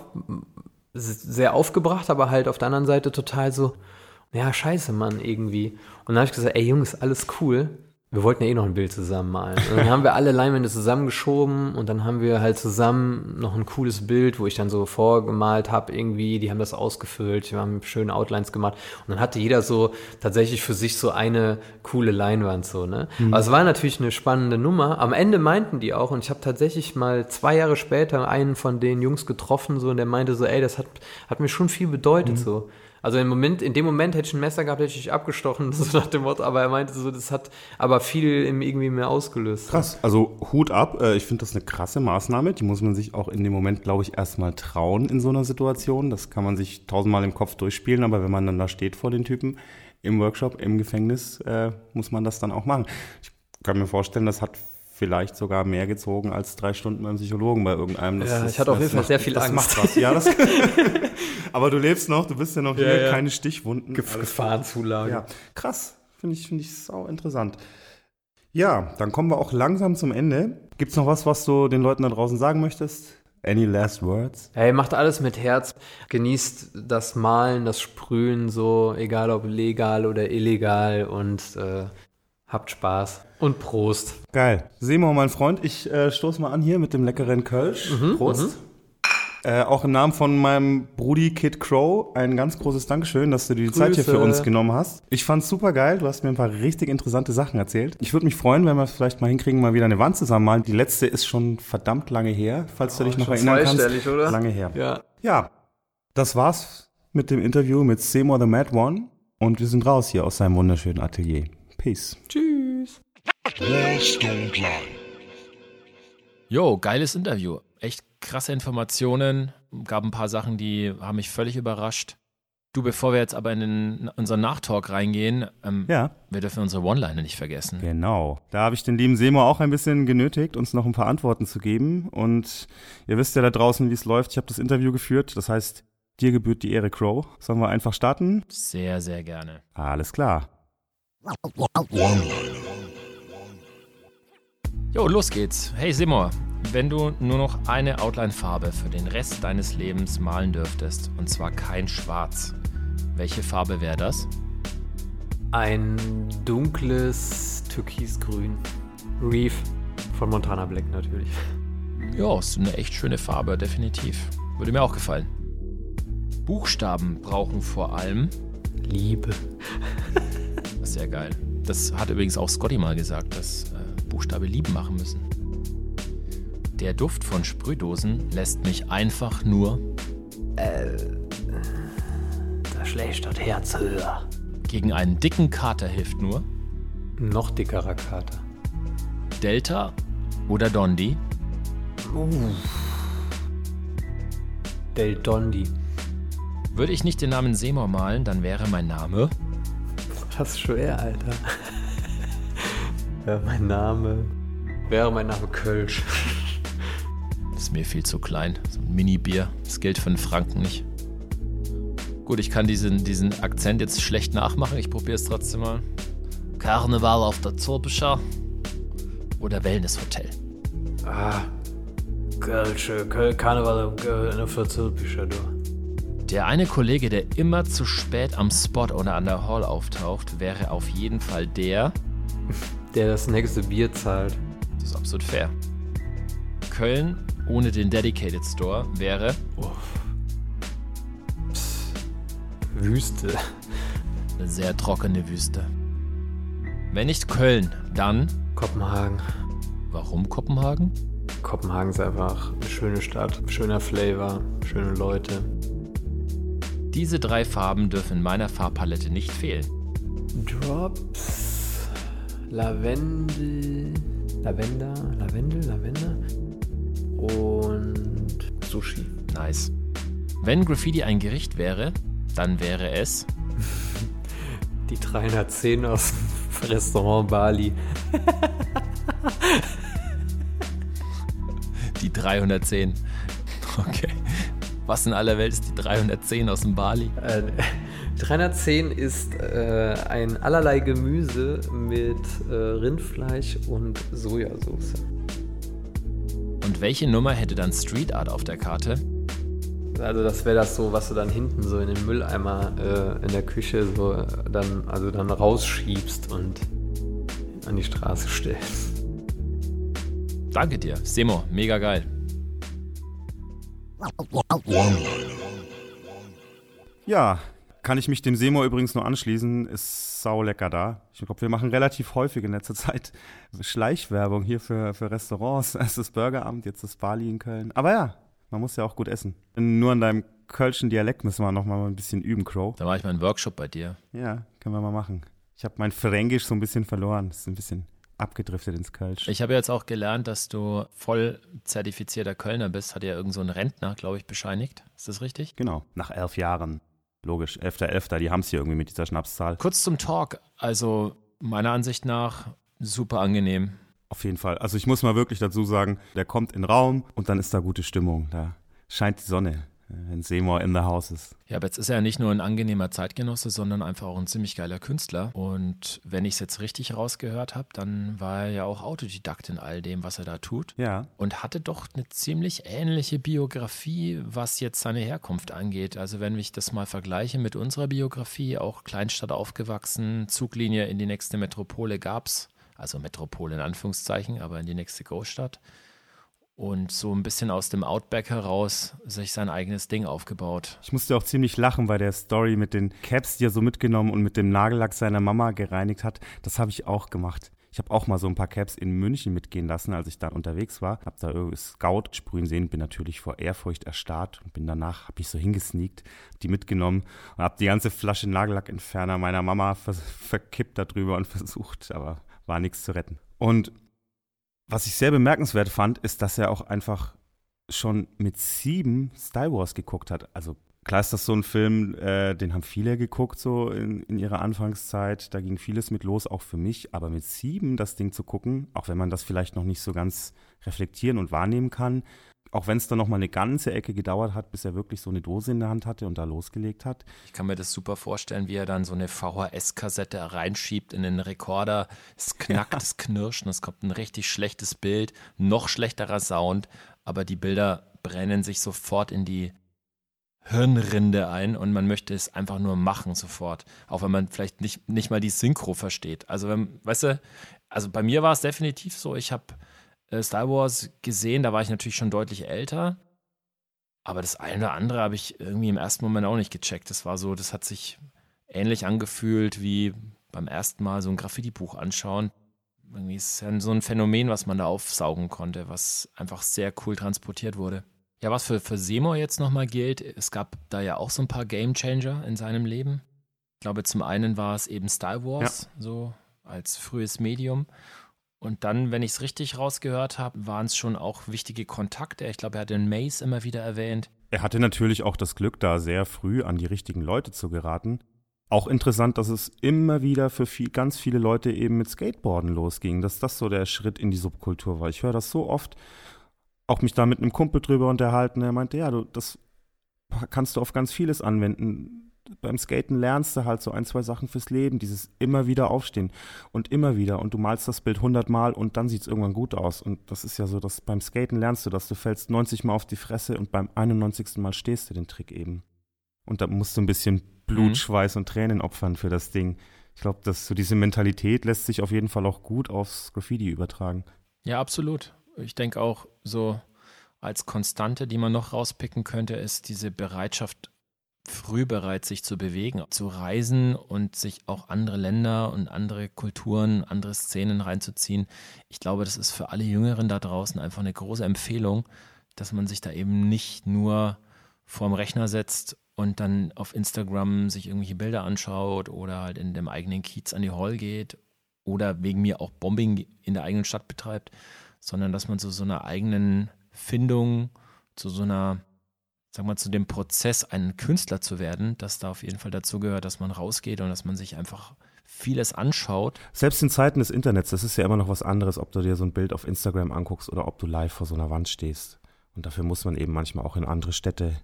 sehr aufgebracht, aber halt auf der anderen Seite total so, ja, scheiße, Mann, irgendwie. Und dann habe ich gesagt, ey Jungs, alles cool. Wir wollten ja eh noch ein Bild zusammen malen. Und dann haben wir alle Leinwände zusammengeschoben und dann haben wir halt zusammen noch ein cooles Bild, wo ich dann so vorgemalt habe irgendwie. Die haben das ausgefüllt, wir haben schöne Outlines gemacht und dann hatte jeder so tatsächlich für sich so eine coole Leinwand so, ne? Mhm. Also es war natürlich eine spannende Nummer. Am Ende meinten die auch und ich habe tatsächlich mal zwei Jahre später einen von den Jungs getroffen so und der meinte so, ey, das hat, hat mir schon viel bedeutet mhm. so. Also im Moment, in dem Moment hätte ich ein Messer gehabt, hätte ich abgestochen, (laughs) so nach dem Motto, aber er meinte so, das hat aber viel irgendwie mehr ausgelöst. Krass, also Hut ab, äh, ich finde das eine krasse Maßnahme, die muss man sich auch in dem Moment, glaube ich, erstmal trauen in so einer Situation. Das kann man sich tausendmal im Kopf durchspielen, aber wenn man dann da steht vor den Typen, im Workshop, im Gefängnis äh, muss man das dann auch machen. Ich kann mir vorstellen, das hat vielleicht sogar mehr gezogen als drei Stunden beim Psychologen bei irgendeinem. Das, ja, ich hatte auf jeden Fall macht, sehr viel das Angst. Macht was. Ja, das, (laughs) aber du lebst noch, du bist ja noch hier, ja. keine Stichwunden. Gefahrenzulage. Ja, krass. Finde ich, finde ich sau interessant. Ja, dann kommen wir auch langsam zum Ende. Gibt es noch was, was du den Leuten da draußen sagen möchtest? Any last words? Hey, macht alles mit Herz. Genießt das Malen, das Sprühen so, egal ob legal oder illegal und äh, habt Spaß. Und Prost. Geil. Simon, mein Freund, ich äh, stoße mal an hier mit dem leckeren Kölsch. Mhm, Prost. Mhm. Äh, auch im Namen von meinem Brudi Kid Crow ein ganz großes Dankeschön, dass du dir die Grüße. Zeit hier für uns genommen hast. Ich fand's super geil. Du hast mir ein paar richtig interessante Sachen erzählt. Ich würde mich freuen, wenn wir es vielleicht mal hinkriegen, mal wieder eine Wand zusammenmalen. Die letzte ist schon verdammt lange her, falls oh, du dich noch erinnern kannst. oder? Lange her. Ja. Ja. Das war's mit dem Interview mit Seymour the Mad One und wir sind raus hier aus seinem wunderschönen Atelier. Peace. Tschüss. Jo, geiles Interview. Echt krasse Informationen, gab ein paar Sachen, die haben mich völlig überrascht. Du, bevor wir jetzt aber in, den, in unseren Nachtalk reingehen, ähm, ja. wir dürfen unsere One-Liner nicht vergessen. Genau. Da habe ich den lieben Seymour auch ein bisschen genötigt, uns noch ein paar Antworten zu geben. Und ihr wisst ja da draußen, wie es läuft. Ich habe das Interview geführt. Das heißt, dir gebührt die Ehre, Crow. Sollen wir einfach starten? Sehr, sehr gerne. Alles klar. Jo, los geht's. Hey Seymour, wenn du nur noch eine Outline-Farbe für den Rest deines Lebens malen dürftest, und zwar kein Schwarz, welche Farbe wäre das? Ein dunkles Türkisgrün. Reef von Montana Black natürlich. Ja, ist eine echt schöne Farbe, definitiv. Würde mir auch gefallen. Buchstaben brauchen vor allem Liebe. Das ist sehr geil. Das hat übrigens auch Scotty mal gesagt, dass äh, Buchstabe Lieben machen müssen. Der Duft von Sprühdosen lässt mich einfach nur. Äh. Da schlägt das Herz höher. Gegen einen dicken Kater hilft nur. Noch dickerer Kater. Delta oder Dondi? Uh. Del Dondi. Würde ich nicht den Namen Seymour malen, dann wäre mein Name. Das ist schwer, Alter. wäre mein Name. Wäre mein Name Kölsch ist mir viel zu klein. So ein Mini-Bier. Das gilt für einen Franken nicht. Gut, ich kann diesen, diesen Akzent jetzt schlecht nachmachen. Ich probiere es trotzdem mal. Karneval auf der Zorbischer oder Wellnesshotel. Ah, Kölsche, Karneval auf der Zorbischer, du. Der eine Kollege, der immer zu spät am Spot oder an der Hall auftaucht, wäre auf jeden Fall der, der das nächste Bier zahlt. Das ist absolut fair. Köln ohne den Dedicated Store wäre. Oh. Wüste. Eine sehr trockene Wüste. Wenn nicht Köln, dann. Kopenhagen. Warum Kopenhagen? Kopenhagen ist einfach eine schöne Stadt, schöner Flavor, schöne Leute. Diese drei Farben dürfen in meiner Farbpalette nicht fehlen. Drops, Lavendel, Lavender, Lavendel, Lavender, und Sushi. Nice. Wenn Graffiti ein Gericht wäre, dann wäre es. (laughs) Die 310 aus dem Restaurant Bali. (laughs) die 310. Okay. Was in aller Welt ist die 310 aus dem Bali? Äh, (laughs) 310 ist äh, ein allerlei Gemüse mit äh, Rindfleisch und Sojasauce. Und welche Nummer hätte dann Street Art auf der Karte? Also das wäre das so, was du dann hinten so in den Mülleimer äh, in der Küche so dann, also dann rausschiebst und an die Straße stellst. Danke dir, Semo, mega geil. Ja, kann ich mich dem Seymour übrigens nur anschließen. Ist sau lecker da. Ich glaube, wir machen relativ häufig in letzter Zeit (laughs) Schleichwerbung hier für, für Restaurants. (laughs) Erst das Burgeramt, jetzt das Bali in Köln. Aber ja, man muss ja auch gut essen. Nur an deinem kölschen Dialekt müssen wir noch mal ein bisschen üben, Crow. Da war ich mal einen Workshop bei dir. Ja, können wir mal machen. Ich habe mein Fränkisch so ein bisschen verloren. Das ist ein bisschen abgedriftet ins Kölsch. Ich habe jetzt auch gelernt, dass du voll zertifizierter Kölner bist. Hat ja irgend so ein Rentner, glaube ich, bescheinigt. Ist das richtig? Genau, nach elf Jahren. logisch. 11.11., die haben es hier irgendwie mit dieser Schnapszahl. Kurz zum Talk. Also meiner Ansicht nach super angenehm. Auf jeden Fall. Also ich muss mal wirklich dazu sagen, der kommt in den Raum und dann ist da gute Stimmung. Da scheint die Sonne wenn Seymour in the house ist. Ja, aber jetzt ist er ja nicht nur ein angenehmer Zeitgenosse, sondern einfach auch ein ziemlich geiler Künstler. Und wenn ich es jetzt richtig rausgehört habe, dann war er ja auch Autodidakt in all dem, was er da tut. Ja. Und hatte doch eine ziemlich ähnliche Biografie, was jetzt seine Herkunft angeht. Also wenn ich das mal vergleiche mit unserer Biografie, auch Kleinstadt aufgewachsen, Zuglinie in die nächste Metropole gab es. Also Metropole in Anführungszeichen, aber in die nächste Großstadt und so ein bisschen aus dem Outback heraus sich sein eigenes Ding aufgebaut. Ich musste auch ziemlich lachen bei der Story mit den Caps, die er so mitgenommen und mit dem Nagellack seiner Mama gereinigt hat. Das habe ich auch gemacht. Ich habe auch mal so ein paar Caps in München mitgehen lassen, als ich da unterwegs war. Hab da irgendwie Scout sprühen sehen, bin natürlich vor Ehrfurcht erstarrt und bin danach, habe ich so hingesneakt, die mitgenommen und habe die ganze Flasche Nagellackentferner meiner Mama ver verkippt darüber und versucht, aber war nichts zu retten. Und was ich sehr bemerkenswert fand, ist, dass er auch einfach schon mit sieben Star Wars geguckt hat. Also klar ist das so ein Film, äh, den haben viele geguckt so in, in ihrer Anfangszeit. Da ging vieles mit los, auch für mich. Aber mit sieben das Ding zu gucken, auch wenn man das vielleicht noch nicht so ganz reflektieren und wahrnehmen kann, auch wenn es dann noch mal eine ganze Ecke gedauert hat, bis er wirklich so eine Dose in der Hand hatte und da losgelegt hat. Ich kann mir das super vorstellen, wie er dann so eine VHS-Kassette reinschiebt in den Rekorder. Es knackt, ja. es knirscht und es kommt ein richtig schlechtes Bild, noch schlechterer Sound, aber die Bilder brennen sich sofort in die Hirnrinde ein und man möchte es einfach nur machen sofort. Auch wenn man vielleicht nicht, nicht mal die Synchro versteht. Also, wenn, weißt du, also bei mir war es definitiv so, ich habe Star Wars gesehen, da war ich natürlich schon deutlich älter. Aber das eine oder andere habe ich irgendwie im ersten Moment auch nicht gecheckt. Das war so, das hat sich ähnlich angefühlt wie beim ersten Mal so ein Graffiti-Buch anschauen. Irgendwie ist es ja so ein Phänomen, was man da aufsaugen konnte, was einfach sehr cool transportiert wurde. Ja, was für, für Seymour jetzt nochmal gilt, es gab da ja auch so ein paar Game Changer in seinem Leben. Ich glaube, zum einen war es eben Star Wars, ja. so als frühes Medium. Und dann, wenn ich es richtig rausgehört habe, waren es schon auch wichtige Kontakte. Ich glaube, er hat den Mace immer wieder erwähnt. Er hatte natürlich auch das Glück, da sehr früh an die richtigen Leute zu geraten. Auch interessant, dass es immer wieder für viel, ganz viele Leute eben mit Skateboarden losging, dass das so der Schritt in die Subkultur war. Ich höre das so oft, auch mich da mit einem Kumpel drüber unterhalten. Er meinte, ja, du, das kannst du auf ganz vieles anwenden beim Skaten lernst du halt so ein, zwei Sachen fürs Leben, dieses immer wieder aufstehen und immer wieder und du malst das Bild 100 Mal und dann sieht es irgendwann gut aus und das ist ja so, dass beim Skaten lernst du dass du fällst 90 Mal auf die Fresse und beim 91. Mal stehst du den Trick eben. Und da musst du ein bisschen Blut, mhm. Schweiß und Tränen opfern für das Ding. Ich glaube, dass so diese Mentalität lässt sich auf jeden Fall auch gut aufs Graffiti übertragen. Ja, absolut. Ich denke auch so als Konstante, die man noch rauspicken könnte, ist diese Bereitschaft früh bereit, sich zu bewegen, zu reisen und sich auch andere Länder und andere Kulturen, andere Szenen reinzuziehen. Ich glaube, das ist für alle Jüngeren da draußen einfach eine große Empfehlung, dass man sich da eben nicht nur vorm Rechner setzt und dann auf Instagram sich irgendwelche Bilder anschaut oder halt in dem eigenen Kiez an die Hall geht oder wegen mir auch Bombing in der eigenen Stadt betreibt, sondern dass man zu so einer eigenen Findung, zu so einer sag mal, zu dem Prozess, ein Künstler zu werden, dass da auf jeden Fall dazu gehört, dass man rausgeht und dass man sich einfach vieles anschaut. Selbst in Zeiten des Internets, das ist ja immer noch was anderes, ob du dir so ein Bild auf Instagram anguckst oder ob du live vor so einer Wand stehst. Und dafür muss man eben manchmal auch in andere Städte,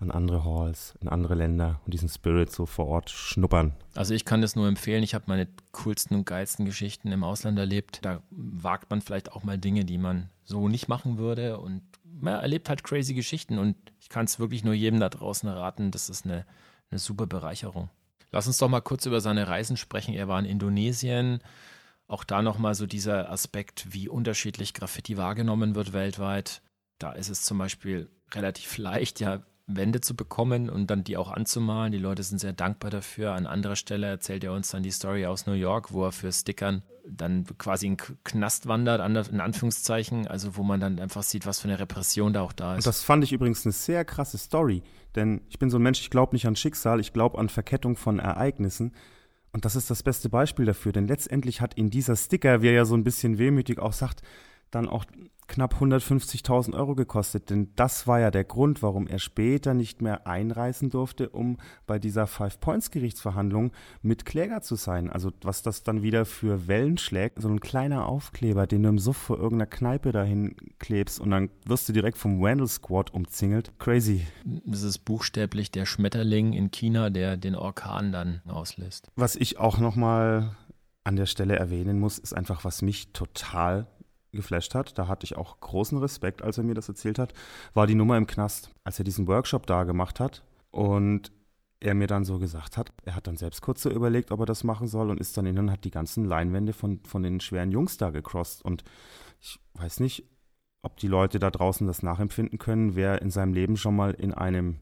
an andere Halls, in andere Länder und diesen Spirit so vor Ort schnuppern. Also ich kann das nur empfehlen. Ich habe meine coolsten und geilsten Geschichten im Ausland erlebt. Da wagt man vielleicht auch mal Dinge, die man so nicht machen würde und man erlebt halt crazy Geschichten und ich kann es wirklich nur jedem da draußen raten. Das ist eine, eine super Bereicherung. Lass uns doch mal kurz über seine Reisen sprechen. Er war in Indonesien. Auch da nochmal so dieser Aspekt, wie unterschiedlich Graffiti wahrgenommen wird weltweit. Da ist es zum Beispiel relativ (laughs) leicht, ja, Wände zu bekommen und dann die auch anzumalen. Die Leute sind sehr dankbar dafür. An anderer Stelle erzählt er uns dann die Story aus New York, wo er für Stickern dann quasi in Knast wandert, in Anführungszeichen, also wo man dann einfach sieht, was für eine Repression da auch da ist. Und das fand ich übrigens eine sehr krasse Story, denn ich bin so ein Mensch, ich glaube nicht an Schicksal, ich glaube an Verkettung von Ereignissen. Und das ist das beste Beispiel dafür, denn letztendlich hat ihn dieser Sticker, wie er ja so ein bisschen wehmütig auch sagt, dann auch knapp 150.000 Euro gekostet, denn das war ja der Grund, warum er später nicht mehr einreisen durfte, um bei dieser Five-Points-Gerichtsverhandlung mit Kläger zu sein. Also was das dann wieder für Wellen schlägt, so ein kleiner Aufkleber, den du im Suff vor irgendeiner Kneipe dahin klebst und dann wirst du direkt vom Randall Squad umzingelt. Crazy. Das ist buchstäblich der Schmetterling in China, der den Orkan dann auslässt. Was ich auch nochmal an der Stelle erwähnen muss, ist einfach, was mich total geflasht hat, da hatte ich auch großen Respekt, als er mir das erzählt hat, war die Nummer im Knast, als er diesen Workshop da gemacht hat und er mir dann so gesagt hat, er hat dann selbst kurz so überlegt, ob er das machen soll und ist dann innen hat die ganzen Leinwände von, von den schweren Jungs da gecrossed und ich weiß nicht, ob die Leute da draußen das nachempfinden können, wer in seinem Leben schon mal in einem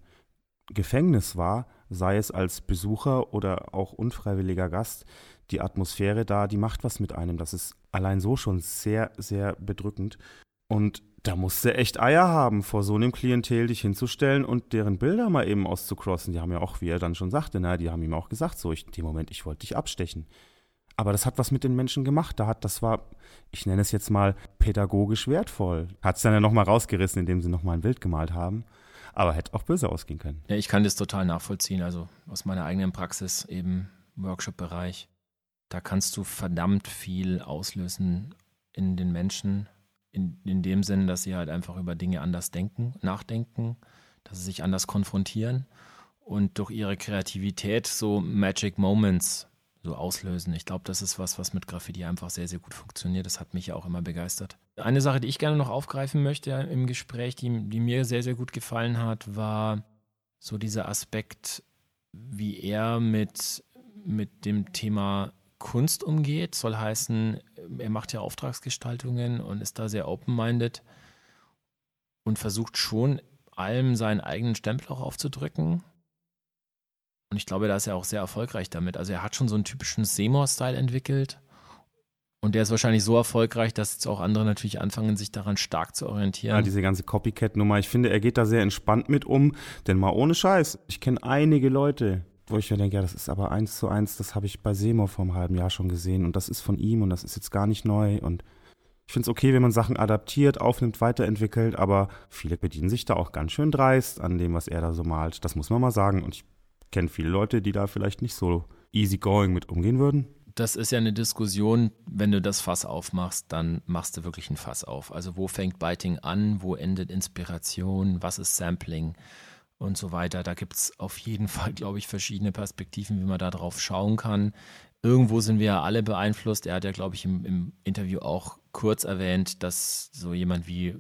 Gefängnis war, sei es als Besucher oder auch unfreiwilliger Gast, die Atmosphäre da, die macht was mit einem. Das ist allein so schon sehr, sehr bedrückend. Und da musst du echt Eier haben, vor so einem Klientel dich hinzustellen und deren Bilder mal eben auszukrossen. Die haben ja auch, wie er dann schon sagte, na, die haben ihm auch gesagt, so, ich, in dem Moment, ich wollte dich abstechen. Aber das hat was mit den Menschen gemacht. Da hat, das war, ich nenne es jetzt mal pädagogisch wertvoll. Hat es dann ja nochmal rausgerissen, indem sie nochmal ein Bild gemalt haben. Aber hätte auch böse ausgehen können. Ja, ich kann das total nachvollziehen. Also aus meiner eigenen Praxis, eben Workshop-Bereich. Da kannst du verdammt viel auslösen in den Menschen, in, in dem Sinn, dass sie halt einfach über Dinge anders denken, nachdenken, dass sie sich anders konfrontieren und durch ihre Kreativität so Magic Moments so auslösen. Ich glaube, das ist was, was mit Graffiti einfach sehr, sehr gut funktioniert. Das hat mich ja auch immer begeistert. Eine Sache, die ich gerne noch aufgreifen möchte im Gespräch, die, die mir sehr, sehr gut gefallen hat, war so dieser Aspekt, wie er mit, mit dem Thema Kunst umgeht. Soll heißen, er macht ja Auftragsgestaltungen und ist da sehr open-minded und versucht schon allem seinen eigenen Stempel auch aufzudrücken. Und ich glaube, da ist er auch sehr erfolgreich damit. Also er hat schon so einen typischen Seymour-Style entwickelt. Und der ist wahrscheinlich so erfolgreich, dass jetzt auch andere natürlich anfangen, sich daran stark zu orientieren. Ja, diese ganze Copycat-Nummer. Ich finde, er geht da sehr entspannt mit um. Denn mal ohne Scheiß, ich kenne einige Leute, wo ich mir denke, ja, das ist aber eins zu eins, das habe ich bei Seymour vor einem halben Jahr schon gesehen und das ist von ihm und das ist jetzt gar nicht neu und ich finde es okay, wenn man Sachen adaptiert, aufnimmt, weiterentwickelt, aber viele bedienen sich da auch ganz schön dreist an dem, was er da so malt. Das muss man mal sagen und ich kenne viele Leute, die da vielleicht nicht so easy going mit umgehen würden. Das ist ja eine Diskussion, wenn du das Fass aufmachst, dann machst du wirklich ein Fass auf. Also wo fängt Biting an, wo endet Inspiration, was ist Sampling und so weiter. Da gibt es auf jeden Fall, (laughs) glaube ich, verschiedene Perspektiven, wie man da drauf schauen kann. Irgendwo sind wir ja alle beeinflusst. Er hat ja, glaube ich, im, im Interview auch kurz erwähnt, dass so jemand wie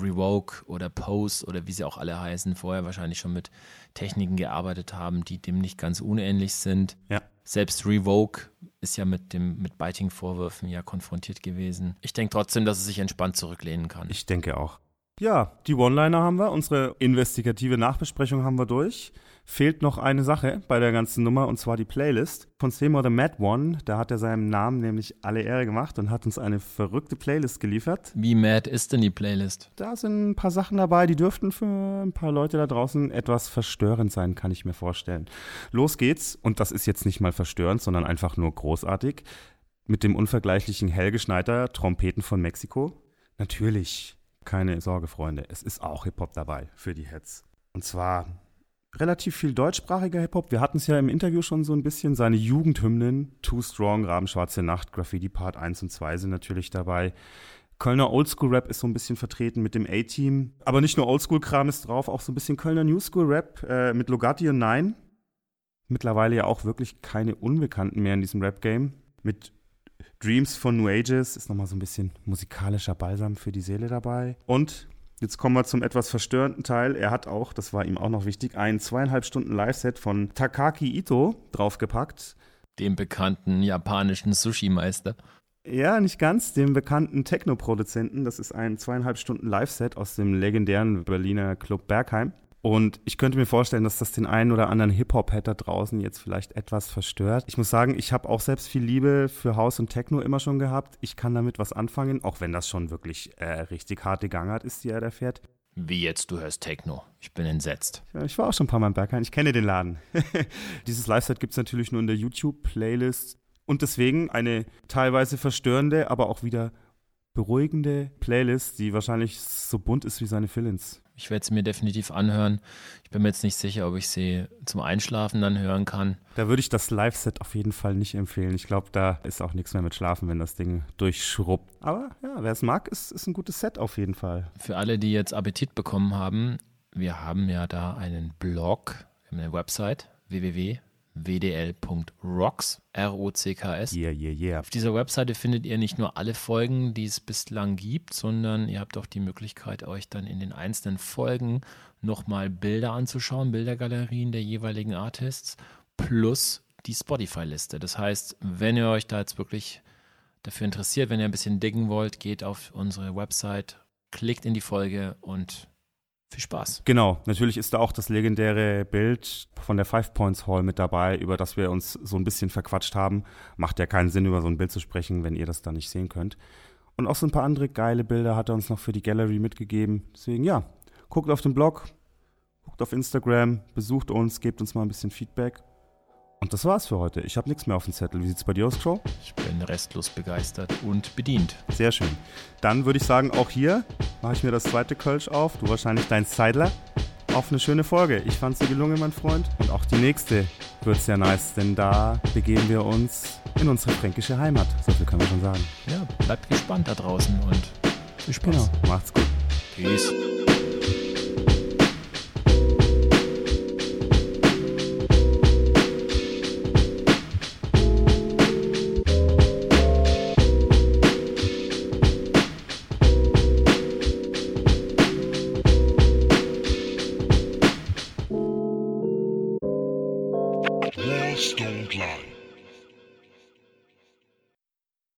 Revoke oder Pose oder wie sie auch alle heißen, vorher wahrscheinlich schon mit Techniken gearbeitet haben, die dem nicht ganz unähnlich sind. Ja. Selbst Revoke ist ja mit dem mit Biting-Vorwürfen ja konfrontiert gewesen. Ich denke trotzdem, dass es sich entspannt zurücklehnen kann. Ich denke auch. Ja, die One-Liner haben wir, unsere investigative Nachbesprechung haben wir durch. Fehlt noch eine Sache bei der ganzen Nummer und zwar die Playlist. Von Seymour the Mad One, da hat er seinem Namen nämlich alle Ehre gemacht und hat uns eine verrückte Playlist geliefert. Wie mad ist denn die Playlist? Da sind ein paar Sachen dabei, die dürften für ein paar Leute da draußen etwas verstörend sein, kann ich mir vorstellen. Los geht's und das ist jetzt nicht mal verstörend, sondern einfach nur großartig. Mit dem unvergleichlichen Helge Schneider, Trompeten von Mexiko. Natürlich keine Sorge, Freunde, es ist auch Hip-Hop dabei für die Heads. Und zwar relativ viel deutschsprachiger Hip-Hop. Wir hatten es ja im Interview schon so ein bisschen. Seine Jugendhymnen, Too Strong, Rabenschwarze Nacht, Graffiti Part 1 und 2 sind natürlich dabei. Kölner Oldschool-Rap ist so ein bisschen vertreten mit dem A-Team. Aber nicht nur Oldschool-Kram ist drauf, auch so ein bisschen Kölner Newschool-Rap äh, mit Logatti und Nine. Mittlerweile ja auch wirklich keine Unbekannten mehr in diesem Rap-Game. Mit Dreams von New Ages ist nochmal so ein bisschen musikalischer Balsam für die Seele dabei. Und jetzt kommen wir zum etwas verstörenden Teil. Er hat auch, das war ihm auch noch wichtig, ein zweieinhalb Stunden Live-Set von Takaki Ito draufgepackt. Dem bekannten japanischen Sushi-Meister. Ja, nicht ganz, dem bekannten Techno-Produzenten. Das ist ein zweieinhalb Stunden Live-Set aus dem legendären Berliner Club Bergheim. Und ich könnte mir vorstellen, dass das den einen oder anderen Hip-Hop-Head da draußen jetzt vielleicht etwas verstört. Ich muss sagen, ich habe auch selbst viel Liebe für House und Techno immer schon gehabt. Ich kann damit was anfangen, auch wenn das schon wirklich äh, richtig harte Gangart ist, die er da fährt. Wie jetzt, du hörst Techno. Ich bin entsetzt. Ja, ich war auch schon ein paar Mal im Berghain. Ich kenne den Laden. (laughs) Dieses Live-Set gibt es natürlich nur in der YouTube-Playlist. Und deswegen eine teilweise verstörende, aber auch wieder beruhigende Playlist, die wahrscheinlich so bunt ist wie seine Fillins. Ich werde sie mir definitiv anhören. Ich bin mir jetzt nicht sicher, ob ich sie zum Einschlafen dann hören kann. Da würde ich das Live-Set auf jeden Fall nicht empfehlen. Ich glaube, da ist auch nichts mehr mit Schlafen, wenn das Ding durchschrubbt. Aber ja, wer es mag, ist, ist ein gutes Set auf jeden Fall. Für alle, die jetzt Appetit bekommen haben, wir haben ja da einen Blog, wir haben eine Website www wdl.rocks, R-O-C-K-S. Yeah, yeah, yeah. Auf dieser Webseite findet ihr nicht nur alle Folgen, die es bislang gibt, sondern ihr habt auch die Möglichkeit, euch dann in den einzelnen Folgen nochmal Bilder anzuschauen, Bildergalerien der jeweiligen Artists, plus die Spotify-Liste. Das heißt, wenn ihr euch da jetzt wirklich dafür interessiert, wenn ihr ein bisschen diggen wollt, geht auf unsere Website, klickt in die Folge und viel Spaß. Genau, natürlich ist da auch das legendäre Bild von der Five Points Hall mit dabei, über das wir uns so ein bisschen verquatscht haben. Macht ja keinen Sinn, über so ein Bild zu sprechen, wenn ihr das da nicht sehen könnt. Und auch so ein paar andere geile Bilder hat er uns noch für die Gallery mitgegeben. Deswegen ja, guckt auf den Blog, guckt auf Instagram, besucht uns, gebt uns mal ein bisschen Feedback. Und das war's für heute. Ich habe nichts mehr auf dem Zettel. Wie sieht's bei dir aus, Crow? Ich bin restlos begeistert und bedient. Sehr schön. Dann würde ich sagen, auch hier mache ich mir das zweite Kölsch auf. Du wahrscheinlich dein Seidler. Auf eine schöne Folge. Ich fand sie gelungen, mein Freund. Und auch die nächste wird sehr nice, denn da begeben wir uns in unsere fränkische Heimat. So viel können wir schon sagen. Ja, bleibt gespannt da draußen und viel Spaß. Genau. Macht's gut. Peace.